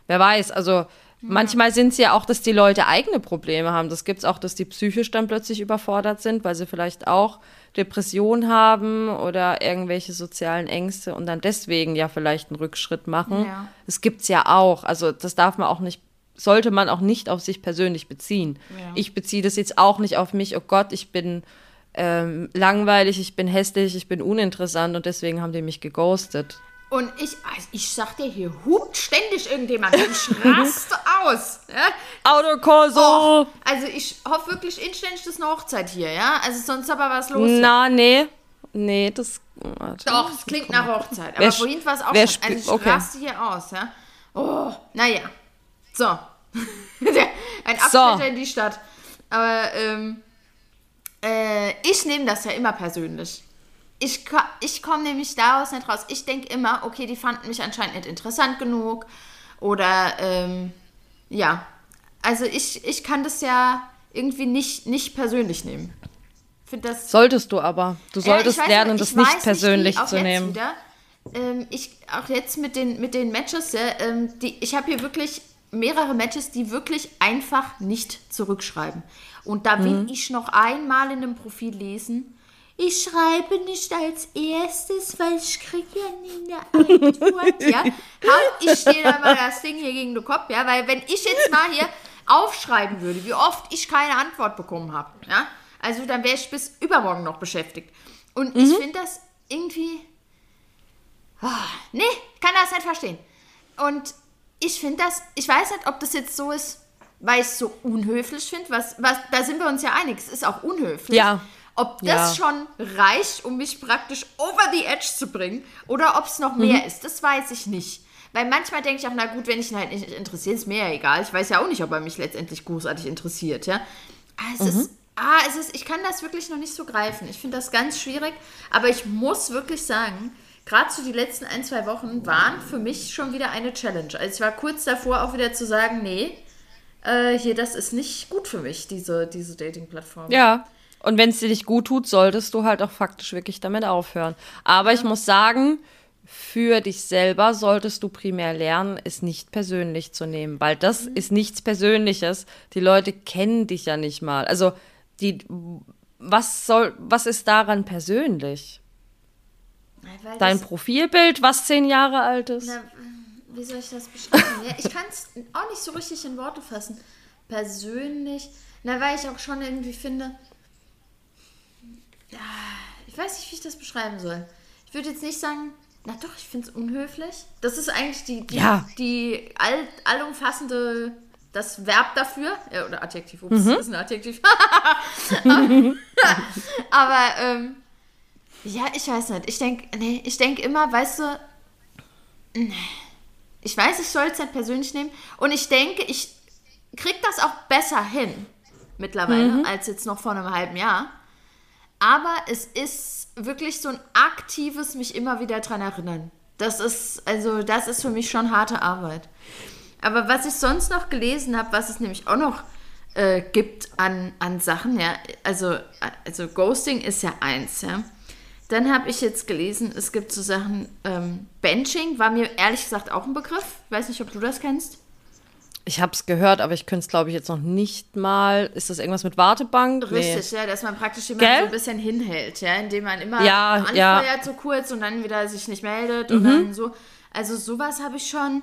Wer weiß, also manchmal sind es ja auch, dass die Leute eigene Probleme haben. Das gibt es auch, dass die psychisch dann plötzlich überfordert sind, weil sie vielleicht auch Depression haben oder irgendwelche sozialen Ängste und dann deswegen ja vielleicht einen Rückschritt machen. Ja. Das gibt's ja auch. Also das darf man auch nicht, sollte man auch nicht auf sich persönlich beziehen. Ja. Ich beziehe das jetzt auch nicht auf mich, oh Gott, ich bin ähm, langweilig, ich bin hässlich, ich bin uninteressant und deswegen haben die mich geghostet. Und ich, also ich sag dir, hier hupt ständig irgendjemand. Ich raste aus. Ja? Autokorso! Oh, also ich hoffe wirklich inständig, das ist eine Hochzeit hier, ja? Also sonst aber was los. Na, nee. Nee, das. warte. Doch, es klingt nach Hochzeit. Wer Aber sp- vorhin war es auch wer schon. Also ich okay. raste hier aus, ja? Oh, naja. So. [LAUGHS] Ein So. Abstecher in die Stadt. Aber ähm, äh, ich nehme das ja immer persönlich. Ich, ich komme nämlich daraus nicht raus. Ich denke immer, okay, die fanden mich anscheinend nicht interessant genug. Oder, ähm, ja. Also ich, ich kann das ja irgendwie nicht, nicht persönlich nehmen. Finde das Solltest du aber. Du solltest ich weiß, lernen, das ich nicht persönlich auch zu nehmen. Wieder, ähm, ich, auch jetzt mit den, mit den Matches, ja, ähm, die, ich habe hier wirklich mehrere Matches, die wirklich einfach nicht zurückschreiben. Und da Mhm. will ich noch einmal in einem Profil lesen. Ich schreibe nicht als erstes, weil ich kriege ja nie eine Antwort, ja. Hau ich dir da mal das Ding hier gegen den Kopf, ja, weil wenn ich jetzt mal hier aufschreiben würde, wie oft ich keine Antwort bekommen habe, ja, also dann wäre ich bis übermorgen noch beschäftigt. Und Mhm. ich finde das irgendwie, ah, nee, kann das nicht verstehen. Und ich finde das, ich weiß nicht, ob das jetzt so ist, weil ich es so unhöflich finde, was, was, da sind wir uns ja einig, es ist auch unhöflich. Ja. Ob das Ja. schon reicht, um mich praktisch over the edge zu bringen, oder ob es noch Mhm. mehr ist, das weiß ich nicht. Weil manchmal denke ich auch, na gut, wenn ich ihn halt nicht interessiere, ist mir ja egal. Ich weiß ja auch nicht, ob er mich letztendlich großartig interessiert, ja. Ah, es Mhm. ist, ah, es ist, ich kann das wirklich noch nicht so greifen. Ich finde das ganz schwierig, aber ich muss wirklich sagen, gerade so die letzten ein, zwei Wochen waren für mich schon wieder eine Challenge. Also ich war kurz davor auch wieder zu sagen, nee, äh, hier, das ist nicht gut für mich, diese, diese Dating-Plattform. Ja. Und wenn es dir nicht gut tut, solltest du halt auch faktisch wirklich damit aufhören. Aber ich muss sagen, für dich selber solltest du primär lernen, es nicht persönlich zu nehmen, weil das Mhm. ist nichts Persönliches. Die Leute kennen dich ja nicht mal. Also die, was soll, was ist daran persönlich? Weil Dein Profilbild, was zehn Jahre alt ist. Na, wie soll ich das beschreiben? ja, ich kann es auch nicht so richtig in Worte fassen. Persönlich, na, weil ich auch schon irgendwie finde, ja, ich weiß nicht, wie ich das beschreiben soll. Ich würde jetzt nicht sagen, na doch, ich finde es unhöflich. Das ist eigentlich die, die, Ja. die all, allumfassende, das Verb dafür, ja, oder Adjektiv, ups, das ist ein Adjektiv. [LAUGHS] Aber, ähm, ja, ich weiß nicht. Ich denke, nee, ich denke immer, weißt du, nee. ich weiß, ich soll es nicht persönlich nehmen. Und ich denke, ich krieg das auch besser hin mittlerweile als jetzt noch vor einem halben Jahr. Aber es ist wirklich so ein aktives mich immer wieder dran erinnern. Das ist, also, das ist für mich schon harte Arbeit. Aber was ich sonst noch gelesen habe, was es nämlich auch noch äh, gibt an, an Sachen, ja, also, also Ghosting ist ja eins, ja. Dann habe ich jetzt gelesen, es gibt so Sachen, ähm, Benching war mir ehrlich gesagt auch ein Begriff. Ich weiß nicht, ob du das kennst. Ich habe es gehört, aber ich könnte es, glaube ich, jetzt noch nicht mal. Ist das irgendwas mit Wartebank? Richtig, ja, dass man praktisch jemanden so ein bisschen hinhält, ja, indem man immer Ja, anfeuert ja. Mhm. so kurz und dann wieder sich nicht meldet und dann so. Also sowas habe ich schon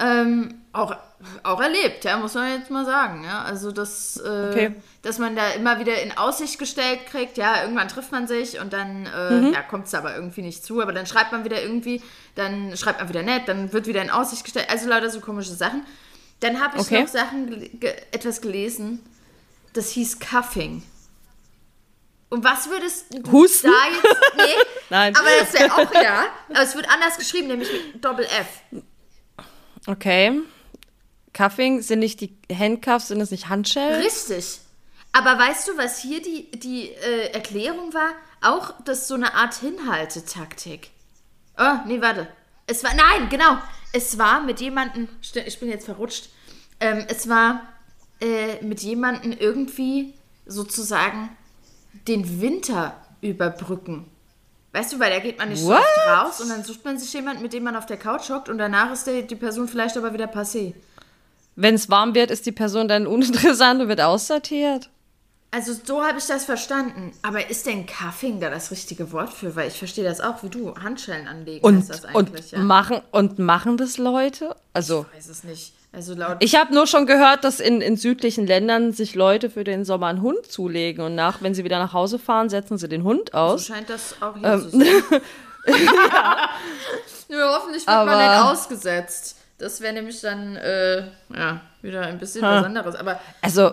ähm, auch, auch erlebt, ja, muss man jetzt mal sagen, ja. Also das, äh, Okay. dass man da immer wieder in Aussicht gestellt kriegt, ja, irgendwann trifft man sich und dann äh, Mhm. ja, kommt es aber irgendwie nicht zu, aber dann schreibt man wieder irgendwie, dann schreibt man wieder nett, dann wird wieder in Aussicht gestellt, also lauter so komische Sachen. Dann habe ich Okay. noch Sachen, ge etwas gelesen, das hieß Cuffing. Und was würdest du Husten? da jetzt. Nee, [LAUGHS] Nein. aber das wäre auch ja. Aber es wird anders geschrieben, nämlich mit Doppel F. Okay. Cuffing sind nicht die Handcuffs, sind es nicht Handschellen? Richtig. Aber weißt du, was hier die, die äh, Erklärung war? Auch das so eine Art Hinhaltetaktik. Oh, nee, warte. Es war, nein, genau. Es war mit jemandem, ich bin jetzt verrutscht. Ähm, es war äh, mit jemandem irgendwie sozusagen den Winter überbrücken. Weißt du, weil da geht man nicht What? raus und dann sucht man sich jemanden, mit dem man auf der Couch hockt und danach ist der, die Person vielleicht aber wieder passé. Wenn es warm wird, ist die Person dann uninteressant und wird aussortiert. Also so habe ich das verstanden. Aber ist denn Cuffing da das richtige Wort für? Weil ich verstehe das auch, wie du. Handschellen anlegen Und, das eigentlich, und, ja. machen, und machen das Leute? Also, Ich weiß es nicht. Also laut ich habe nur schon gehört, dass in, in südlichen Ländern sich Leute für den Sommer einen Hund zulegen und nach, wenn sie wieder nach Hause fahren, setzen sie den Hund so aus. scheint das auch hier Ähm, zu sein. [LAUGHS] [LAUGHS] ja. hoffentlich wird man Aber- nicht ausgesetzt. Das wäre nämlich dann äh, ja, wieder ein bisschen was anderes. Aber Also,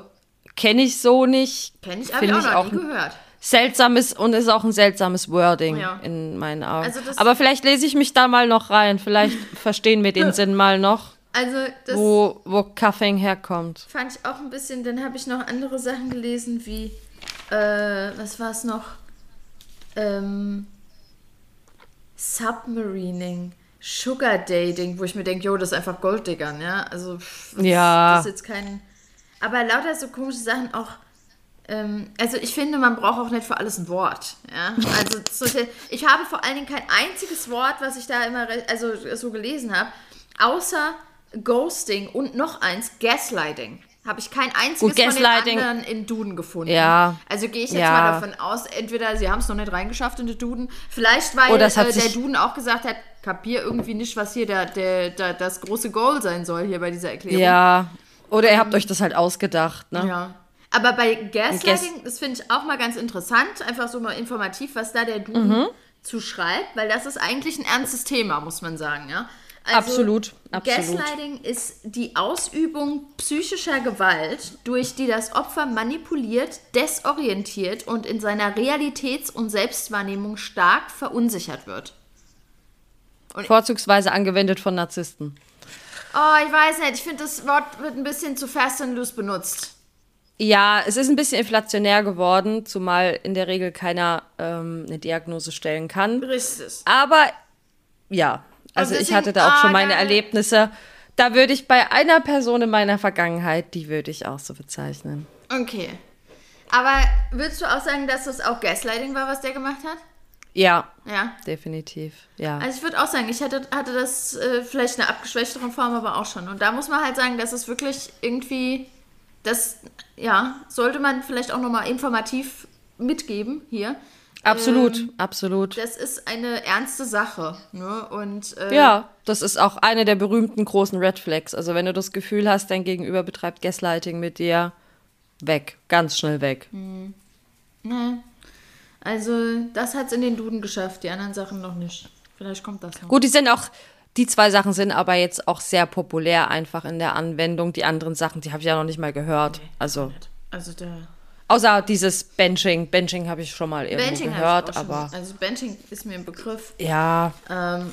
kenne ich so nicht. kenne ich, habe ich auch noch nie gehört. seltsames und ist auch ein seltsames Wording Ja. in meinen Augen. Also Aber vielleicht lese ich mich da mal noch rein. Vielleicht [LAUGHS] verstehen wir den Sinn mal noch, Also wo, wo Cuffing herkommt. fand ich auch ein bisschen. Dann habe ich noch andere Sachen gelesen, wie, äh, was war es noch? Ähm, Submarining, Sugar Dating, wo ich mir denke, jo, das ist einfach Golddiggern, ja. Also, pff, Ja. das ist jetzt kein. Aber lauter so komische Sachen auch. Ähm, also ich finde, man braucht auch nicht für alles ein Wort. Ja? Also [LAUGHS] solche, ich habe vor allen Dingen kein einziges Wort, was ich da immer also so gelesen habe, außer Ghosting und noch eins, Gaslighting. Habe ich kein einziges Gut, Gaslighting- von den anderen in Duden gefunden. Ja. Also gehe ich jetzt Ja. mal davon aus, entweder sie haben es noch nicht reingeschafft in den Duden, vielleicht weil Oh, äh, der Duden auch gesagt hat, kapier irgendwie nicht, was hier der, der, der, das große Goal sein soll hier bei dieser Erklärung. Ja. Oder ihr habt euch das halt ausgedacht, ne? Ja. Aber bei Gaslighting, Gas- das finde ich auch mal ganz interessant, einfach so mal informativ, was da der Duden Mhm. zu schreibt, weil das ist eigentlich ein ernstes Thema, muss man sagen, ja. Also, Absolut, absolut. Gaslighting ist die Ausübung psychischer Gewalt, durch die das Opfer manipuliert, desorientiert und in seiner Realitäts- und Selbstwahrnehmung stark verunsichert wird. Vorzugsweise angewendet von Narzissten. Oh, ich weiß nicht, ich finde, das Wort wird ein bisschen zu fast and loose benutzt. Ja, es ist ein bisschen inflationär geworden, zumal in der Regel keiner ähm, eine Diagnose stellen kann. Richtig. Aber ja, also ich hatte da auch schon ah, meine da- Erlebnisse. Da würde ich bei einer Person in meiner Vergangenheit, die würde ich auch so bezeichnen. Okay. Aber würdest du auch sagen, dass das auch Gaslighting war, was der gemacht hat? Ja, Ja. definitiv. Ja. Also ich würde auch sagen, ich hatte, hatte das äh, vielleicht in einer abgeschwächteren Form, aber auch schon. Und da muss man halt sagen, dass es wirklich irgendwie, das, ja, sollte man vielleicht auch nochmal informativ mitgeben hier. Absolut, Ähm, absolut. Das ist eine ernste Sache. Ne? Und äh, Ja, das ist auch eine der berühmten großen Red Flags. Also wenn du das Gefühl hast, dein Gegenüber betreibt Gaslighting mit dir, weg, ganz schnell weg. ne. Also das hat es in den Duden geschafft, die anderen Sachen noch nicht. Vielleicht kommt das noch. Gut, die sind auch, die zwei Sachen sind aber jetzt auch sehr populär einfach in der Anwendung. Die anderen Sachen, die habe ich ja noch nicht mal gehört. Also Also da. außer dieses Benching. Benching habe ich schon mal irgendwo Benching gehört, schon aber mal. Also Benching ist mir ein Begriff. ja, Ähm, aber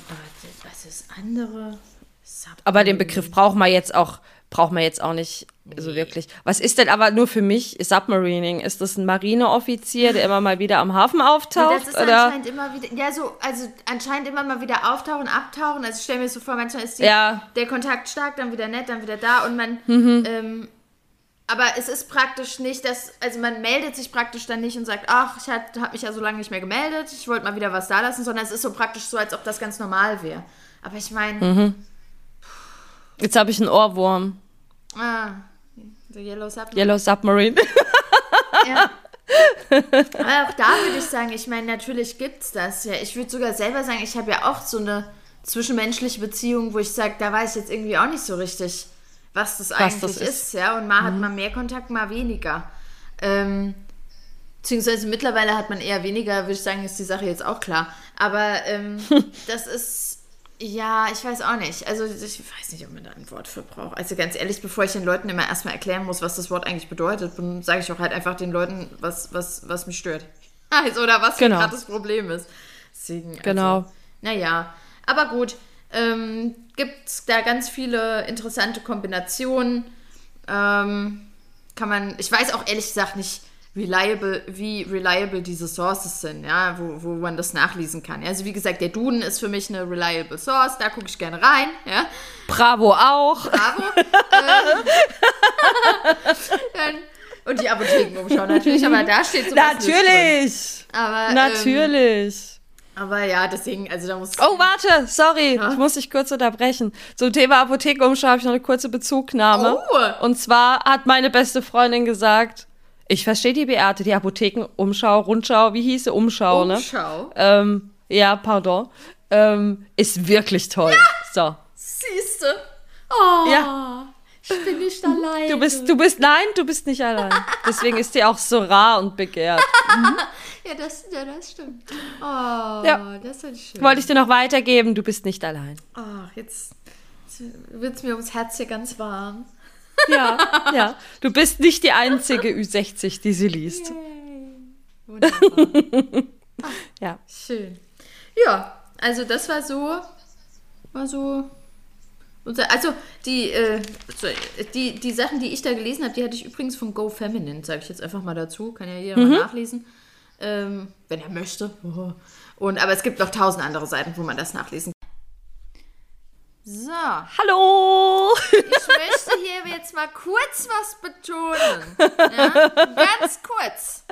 was ist andere? Sub aber den Begriff braucht man jetzt auch, braucht man jetzt auch nicht so wirklich. Was ist denn aber nur für mich Submarining? Ist das ein Marineoffizier, der immer mal wieder am Hafen Ja, auftaucht? das ist oder? anscheinend immer wieder, ja so, also anscheinend immer mal wieder auftauchen, abtauchen. Also ich stelle mir so vor, manchmal ist die, Ja. Mhm. der Kontakt stark, dann wieder nett, dann wieder da und man, ähm, aber es ist praktisch nicht, dass, also man meldet sich praktisch dann nicht und sagt, ach, ich habe mich ja so lange nicht mehr gemeldet, ich wollte mal wieder was da lassen, sondern es ist so praktisch so, als ob das ganz normal wäre. Aber ich meine, Mhm. Jetzt habe ich einen Ohrwurm. ah, the Yellow Submarine. Yellow Submarine. [LAUGHS] Ja. [LAUGHS] Aber auch da würde ich sagen, ich meine, natürlich gibt's das ja. Ich würde sogar selber sagen, ich habe ja auch so eine zwischenmenschliche Beziehung, wo ich sage, da weiß ich jetzt irgendwie auch nicht so richtig, was das eigentlich das ist. ist. ja. Und mal hat man mehr Kontakt, mal weniger. Ähm, beziehungsweise mittlerweile hat man eher weniger, würde ich sagen, ist die Sache jetzt auch klar. Aber ähm, [LAUGHS] das ist, ja, ich weiß auch nicht. Also ich weiß nicht, ob man da ein Wort für braucht. Also ganz ehrlich, bevor ich den Leuten immer erstmal erklären muss, was das Wort eigentlich bedeutet, sage ich auch halt einfach den Leuten, was, was, was mich stört. [LAUGHS] Also, oder was Genau. gerade das Problem ist. Deswegen, also, Genau. Naja, aber gut. Ähm, Gibt es da ganz viele interessante Kombinationen. Ähm, kann man, ich weiß auch ehrlich gesagt nicht, reliable, wie reliable diese Sources sind, ja, wo, wo man das nachlesen kann. Ja, Also wie gesagt, der Duden ist für mich eine reliable Source, da gucke ich gerne rein, ja. Bravo auch. Bravo. [LAUGHS] ähm, dann, [LAUGHS] und die Apothekenumschau natürlich, aber da steht so Natürlich. Aber, Ähm, Natürlich. aber ja, deswegen, also da muss Oh, warte, sorry, ich muss dich kurz unterbrechen. Zum Thema Apothekenumschau habe ich noch eine kurze Bezugnahme. Oh. Und zwar hat meine beste Freundin gesagt, ich verstehe die Beate, die Apothekenumschau, Rundschau, wie hieß sie? Umschau, ne? Umschau. Ähm, ja, pardon. Ähm, ist wirklich toll. So. Siehste. Oh, Ja. ich bin nicht allein. Du bist, du bist, nein, du bist nicht allein. [LAUGHS] Deswegen ist die auch so rar und begehrt. [LAUGHS] Ja, das, ja, das stimmt. Oh, Ja. das ist schön. Wollte ich dir noch weitergeben, du bist nicht allein. Ach, jetzt, wird es mir ums Herz hier ganz warm. Ja, ja. Du bist nicht die einzige Ü60, die sie liest. Wunderbar. [LAUGHS] Ja. Schön. Ja, also das war so, war so. unser- Also die, äh, die, die Sachen, die ich da gelesen habe, die hatte ich übrigens von Go Feminine, sage ich jetzt einfach mal dazu. Kann ja jeder mal nachlesen, ähm, wenn er möchte. [LAUGHS] Und, aber es gibt noch tausend andere Seiten, wo man das nachlesen kann. So, Hallo! ich möchte hier jetzt mal kurz was betonen. Ja? Ganz kurz.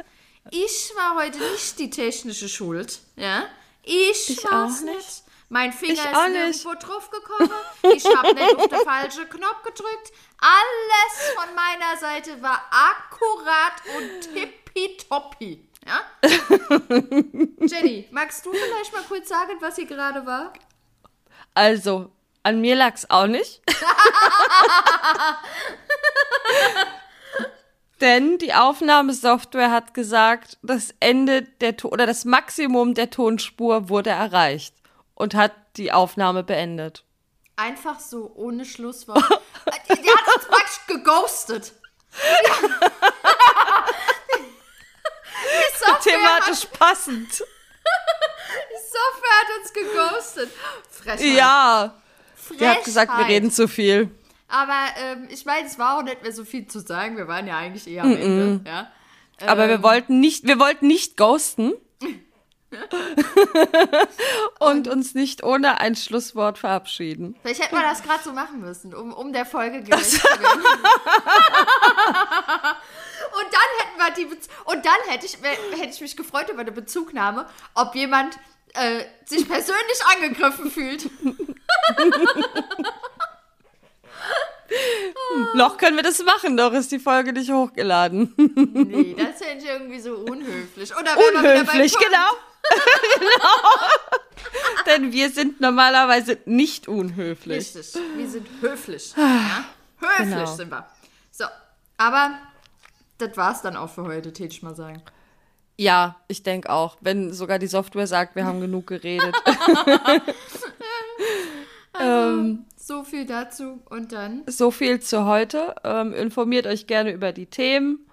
Ich war heute nicht die technische Schuld. Ja? Ich, Ich war's nicht. nicht. Mein Finger Ich ist nirgendwo drauf gekommen. Ich habe nicht auf den falschen Knopf gedrückt. Alles von meiner Seite war akkurat und tippitoppi. Ja? [LAUGHS] Jenny, magst du vielleicht mal kurz sagen, was hier gerade war? Also, an mir lag's auch nicht. [LAUGHS] Denn die Aufnahmesoftware hat gesagt, das Ende der to oder das Maximum der Tonspur wurde erreicht und hat die Aufnahme beendet. Einfach so, ohne Schlusswort. Die die hat uns praktisch geghostet. [LAUGHS] Software, hat, Thematisch passend. [LAUGHS] die Software hat uns geghostet. Frechheit. Ja. Frechheit. Die hat gesagt, wir reden zu viel. Aber ähm, ich meine, es war auch nicht mehr so viel zu sagen. Wir waren ja eigentlich eher am Ende. Ja. Aber wir wollten nicht, wir wollten nicht ghosten. [LAUGHS] und uns nicht ohne ein Schlusswort verabschieden. Vielleicht hätten wir das gerade so machen müssen, um, um der Folge [LAUGHS] gerecht zu werden. [LAUGHS] und dann hätten wir die Bez und dann hätte ich, hätte ich mich gefreut über eine Bezugnahme, ob jemand äh, sich persönlich angegriffen fühlt. Noch können wir das machen, doch ist die Folge nicht hochgeladen. Nee, das fände ich irgendwie so unhöflich. Oder Unhöflich, genau. genau. [LAUGHS] Denn wir sind normalerweise nicht unhöflich. Richtig, wir sind höflich. Ja? Höflich Genau. sind wir. So, aber das war's dann auch für heute, täte ich mal sagen. Ja, ich denke auch. Wenn sogar die Software sagt, wir haben genug geredet. [LAUGHS] [LAUGHS] ähm, So viel dazu und dann. so viel zu heute. Ähm, informiert euch gerne über die Themen.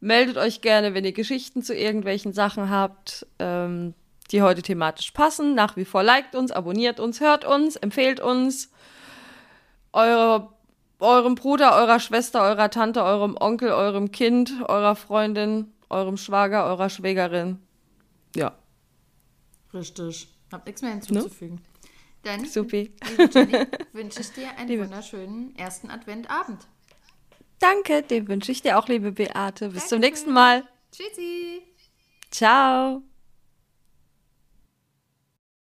Meldet euch gerne, wenn ihr Geschichten zu irgendwelchen Sachen habt, ähm, die heute thematisch passen. Nach wie vor liked uns, abonniert uns, hört uns, empfehlt uns. Eure, eurem Bruder, eurer Schwester, eurer Tante, eurem Onkel, eurem Kind, eurer Freundin, eurem Schwager, eurer Schwägerin. Ja, Richtig. Hab nichts mehr hinzuzufügen. Dann, supi. liebe Jenny, [LAUGHS] wünsche ich dir einen Liebe- wunderschönen ersten Adventabend. Danke, den wünsche ich dir auch, liebe Beate. Bis zum nächsten Mal. Tschüssi. Ciao.